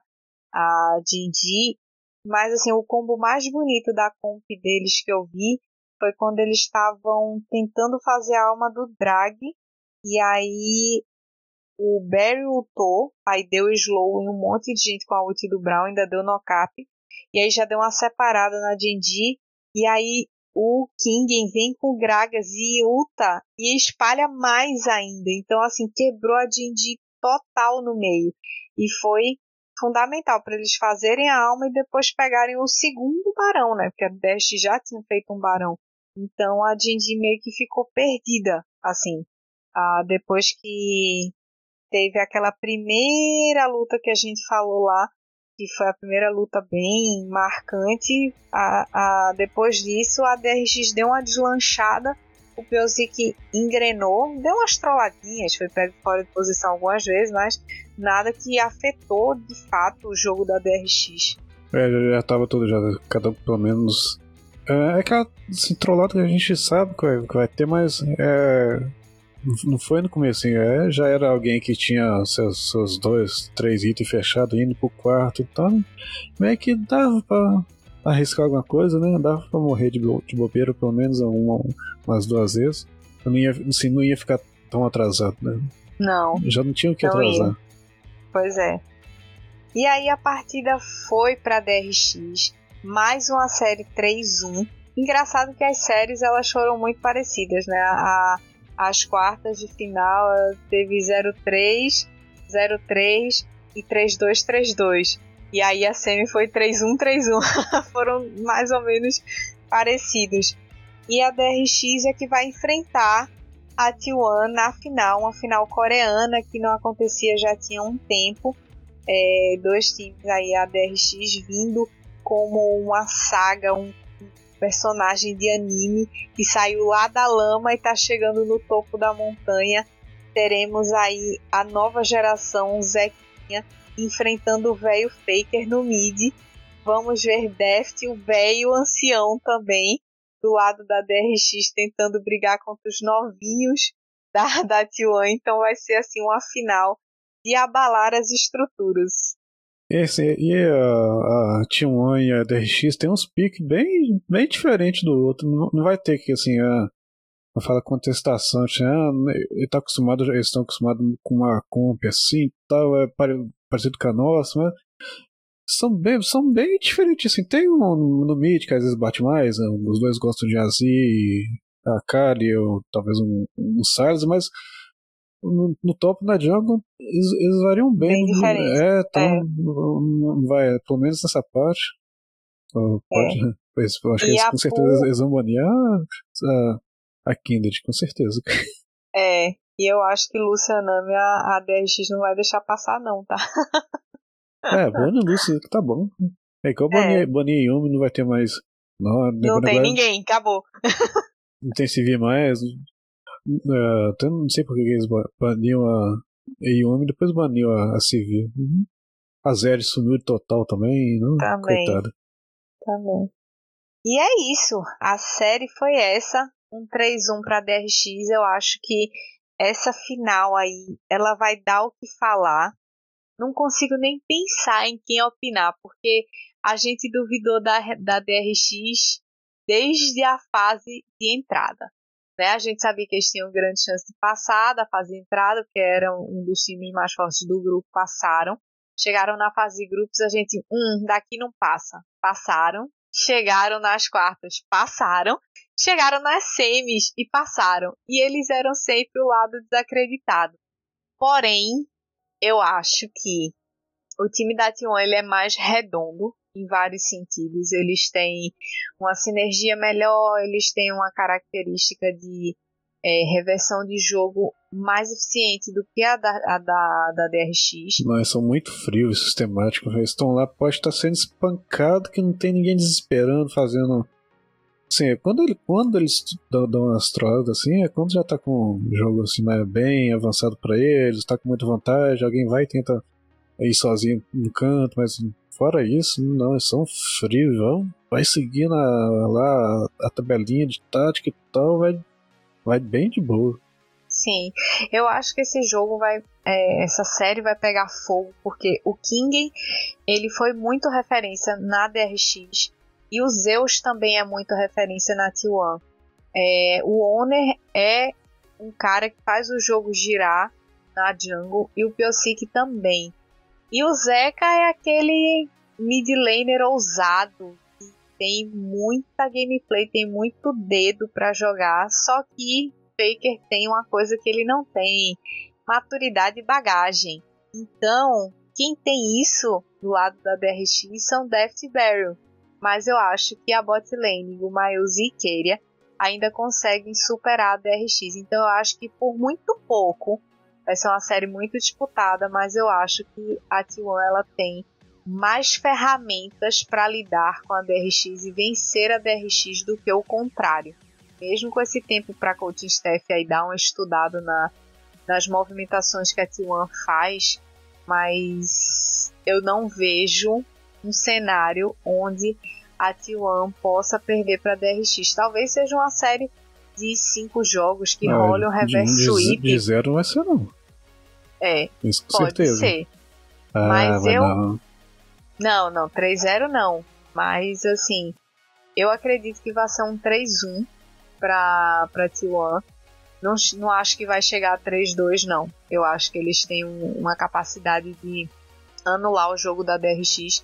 a Jinji. Mas assim, o combo mais bonito da comp deles que eu vi foi quando eles estavam tentando fazer a alma do Drag. E aí o Barry ultou, aí deu slow em um monte de gente com a ult do Brown, ainda deu knock-up. E aí já deu uma separada na Jinji. E aí o King vem com Gragas e Uta e espalha mais ainda. Então, assim, quebrou a Jinji total no meio. E foi fundamental para eles fazerem a alma e depois pegarem o segundo barão, né? Porque a Dash já tinha feito um barão. Então a Jinji meio que ficou perdida, assim. Ah, depois que teve aquela primeira luta que a gente falou lá, que foi a primeira luta bem marcante. A, a, depois disso, a DRX deu uma deslanchada. O Piosic engrenou, deu umas trolladinhas, foi pego fora de posição algumas vezes, mas nada que afetou de fato o jogo da DRX. É, já, já tava tudo, já, cada pelo menos. É, é aquela assim, trollada que a gente sabe que vai, que vai ter, mas é, não foi no começo, é, já era alguém que tinha seus, seus dois, três itens fechados indo pro quarto, então meio que dava pra, arriscar alguma coisa, né? Dava pra morrer de, de bobeira pelo menos uma, umas duas vezes. Eu não ia, assim, não ia ficar tão atrasado, né? Não. Já não tinha o que atrasar. Ia. Pois é. E aí a partida foi para DRX, mais uma série 3-1. Engraçado que as séries elas foram muito parecidas, né? A, as quartas de final teve 0-3, 0-3 e 3-2, 3-2. E aí a semi foi 3-1, 3-1. foram mais ou menos parecidos. E a DRX é que vai enfrentar a T1 na final, uma final coreana que não acontecia já tinha um tempo é, dois times aí, a DRX vindo como uma saga, um personagem de anime que saiu lá da lama e está chegando no topo da montanha. Teremos aí a nova geração Zequinha enfrentando o velho Faker no mid. Vamos ver Deft, o velho ancião também, do lado da DRX tentando brigar contra os novinhos da, da T1. Então vai ser assim uma final de abalar as estruturas. Esse, e a, a T1 e a DRX tem uns piques bem, bem diferentes do outro. Não, não vai ter que, assim, a, a fala contestação, assim, ah, ele tá acostumado, eles estão acostumados com uma comp assim tal, é parecido com a nossa, mas são bem, são bem diferentes, assim. Tem um no mid que às vezes bate mais, né? os dois gostam de Azi, a Kali, ou talvez um, um Silas, mas no, no top na jungle eles, eles variam bem. bem diferente. É, então é. vai, pelo menos nessa parte. Pode, é. pois, acho que eles, com certeza eles vão banir a, a Kindred, com certeza. É, e eu acho que Lucianami a, a DRX não vai deixar passar, não, tá? é, bane Lucian, que tá bom. É igual banir, é. banir Yumi, não vai ter mais. Não, não tem ninguém, acabou. Não tem CV mais, Uh, até não sei porque eles baniam a Yumi depois baniu a, a Civil. Uhum. A Zeri sumiu total também, não? Também. Coitada. Também. E é isso. A série foi essa. Um 3-1 pra DRX. Eu acho que essa final aí, ela vai dar o que falar. Não consigo nem pensar em quem opinar, porque a gente duvidou da, da DRX desde a fase de entrada. Né? A gente sabia que eles tinham grande chance de passar da fase de entrada, porque eram um dos times mais fortes do grupo, passaram. Chegaram na fase de grupos, a gente, hum, daqui não passa. Passaram. Chegaram nas quartas, passaram. Chegaram nas semis e passaram. E eles eram sempre o lado desacreditado. Porém, eu acho que o time da T1 ele é mais redondo em vários sentidos. Eles têm uma sinergia melhor, eles têm uma característica de é, reversão de jogo mais eficiente do que a da, a da, da DRX. Mas são muito frios e sistemáticos. Eles estão lá, pode estar sendo espancado, que não tem ninguém desesperando, fazendo. Assim, é quando, ele, quando eles dão, dão umas assim, é quando já tá com o jogo assim, bem avançado para eles, tá com muita vantagem, alguém vai e tenta ir sozinho no canto, mas fora isso, não, eles são frios, vai seguindo a, lá a tabelinha de tática e tal, vai, vai bem de boa. Sim, eu acho que esse jogo vai, é, essa série vai pegar fogo porque o King ele foi muito referência na DRX e o Zeus também é muito referência na T1. É, o Owner é um cara que faz o jogo girar na jungle e o Piosik também. E o Zeca é aquele mid laner ousado que tem muita gameplay, tem muito dedo para jogar, só que Faker tem uma coisa que ele não tem, maturidade e bagagem. Então, quem tem isso do lado da DRX são Deft e Barrel. Mas eu acho que a bot lane, o Miles e Keria ainda conseguem superar a DRX. Então eu acho que por muito pouco Vai ser uma série muito disputada, mas eu acho que a T1 ela tem mais ferramentas para lidar com a DRX e vencer a DRX do que o contrário. Mesmo com esse tempo para coaching staff aí dar um estudado na, nas movimentações que a T1 faz, mas eu não vejo um cenário onde a T1 possa perder para a DRX. Talvez seja uma série de cinco jogos que não, role um reverse de, sweep. De zero não vai ser não. É. Isso com pode certeza. ser. Ah, mas eu. Não, não, não 3-0 não. Mas, assim, eu acredito que vai ser um 3-1 para T1. Não, não acho que vai chegar a 3-2, não. Eu acho que eles têm um, uma capacidade de anular o jogo da DRX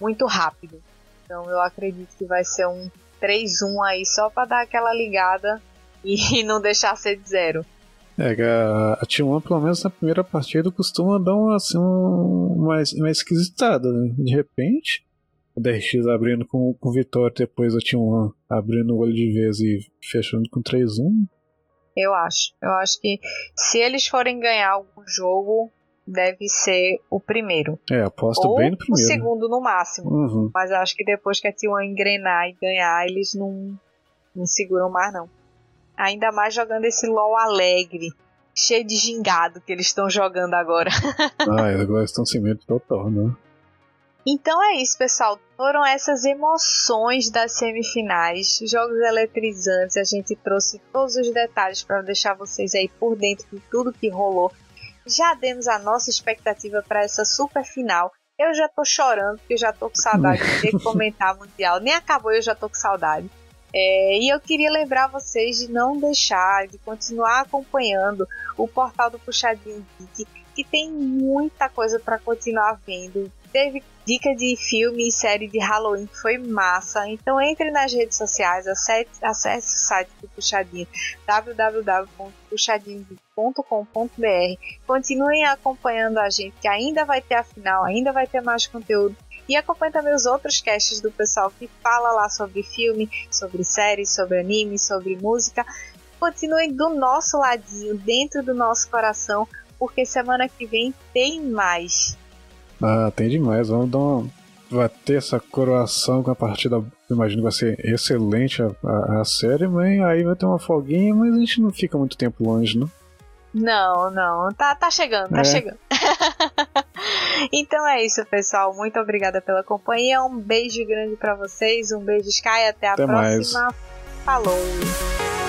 muito rápido. Então eu acredito que vai ser um 3-1 aí só para dar aquela ligada e não deixar ser de zero. É, a, a T1, pelo menos na primeira partida, costuma dar uma, assim, uma, uma esquisitada. Né? De repente, o DRX abrindo com, com vitória, depois a T1 abrindo o olho de vez e fechando com 3-1. Eu acho. Eu acho que se eles forem ganhar algum jogo, deve ser o primeiro. É, aposto Ou bem no primeiro. o segundo no máximo. Uhum. Mas acho que depois que a T1 engrenar e ganhar, eles não, não seguram mais, não. Ainda mais jogando esse LOL alegre, cheio de gingado que eles estão jogando agora. ah, agora estão sem medo total, né? Então é isso, pessoal. Foram essas emoções das semifinais, jogos eletrizantes. A gente trouxe todos os detalhes para deixar vocês aí por dentro de tudo que rolou. Já demos a nossa expectativa para essa super final. Eu já tô chorando, porque eu já tô com saudade de comentar mundial. Nem acabou, eu já tô com saudade. É, e eu queria lembrar vocês de não deixar, de continuar acompanhando o portal do Puxadinho Geek, que tem muita coisa para continuar vendo. Teve dica de filme e série de Halloween que foi massa. Então entre nas redes sociais, acesse, acesse o site do Puxadinho, www.puxadinho.com.br. Continuem acompanhando a gente, que ainda vai ter a final, ainda vai ter mais conteúdo. E acompanhe também os outros casts do pessoal que fala lá sobre filme, sobre séries, sobre anime, sobre música. Continuem do nosso ladinho, dentro do nosso coração, porque semana que vem tem mais. Ah, tem demais. Vamos dar uma. Vai ter essa coroação com a partida. Imagino que vai ser excelente a, a, a série, mas aí vai ter uma folguinha, mas a gente não fica muito tempo longe, não? Não, não. Tá, tá chegando, tá é. chegando. então é isso, pessoal. Muito obrigada pela companhia. Um beijo grande para vocês. Um beijo, Sky. Até a até próxima. Mais. Falou.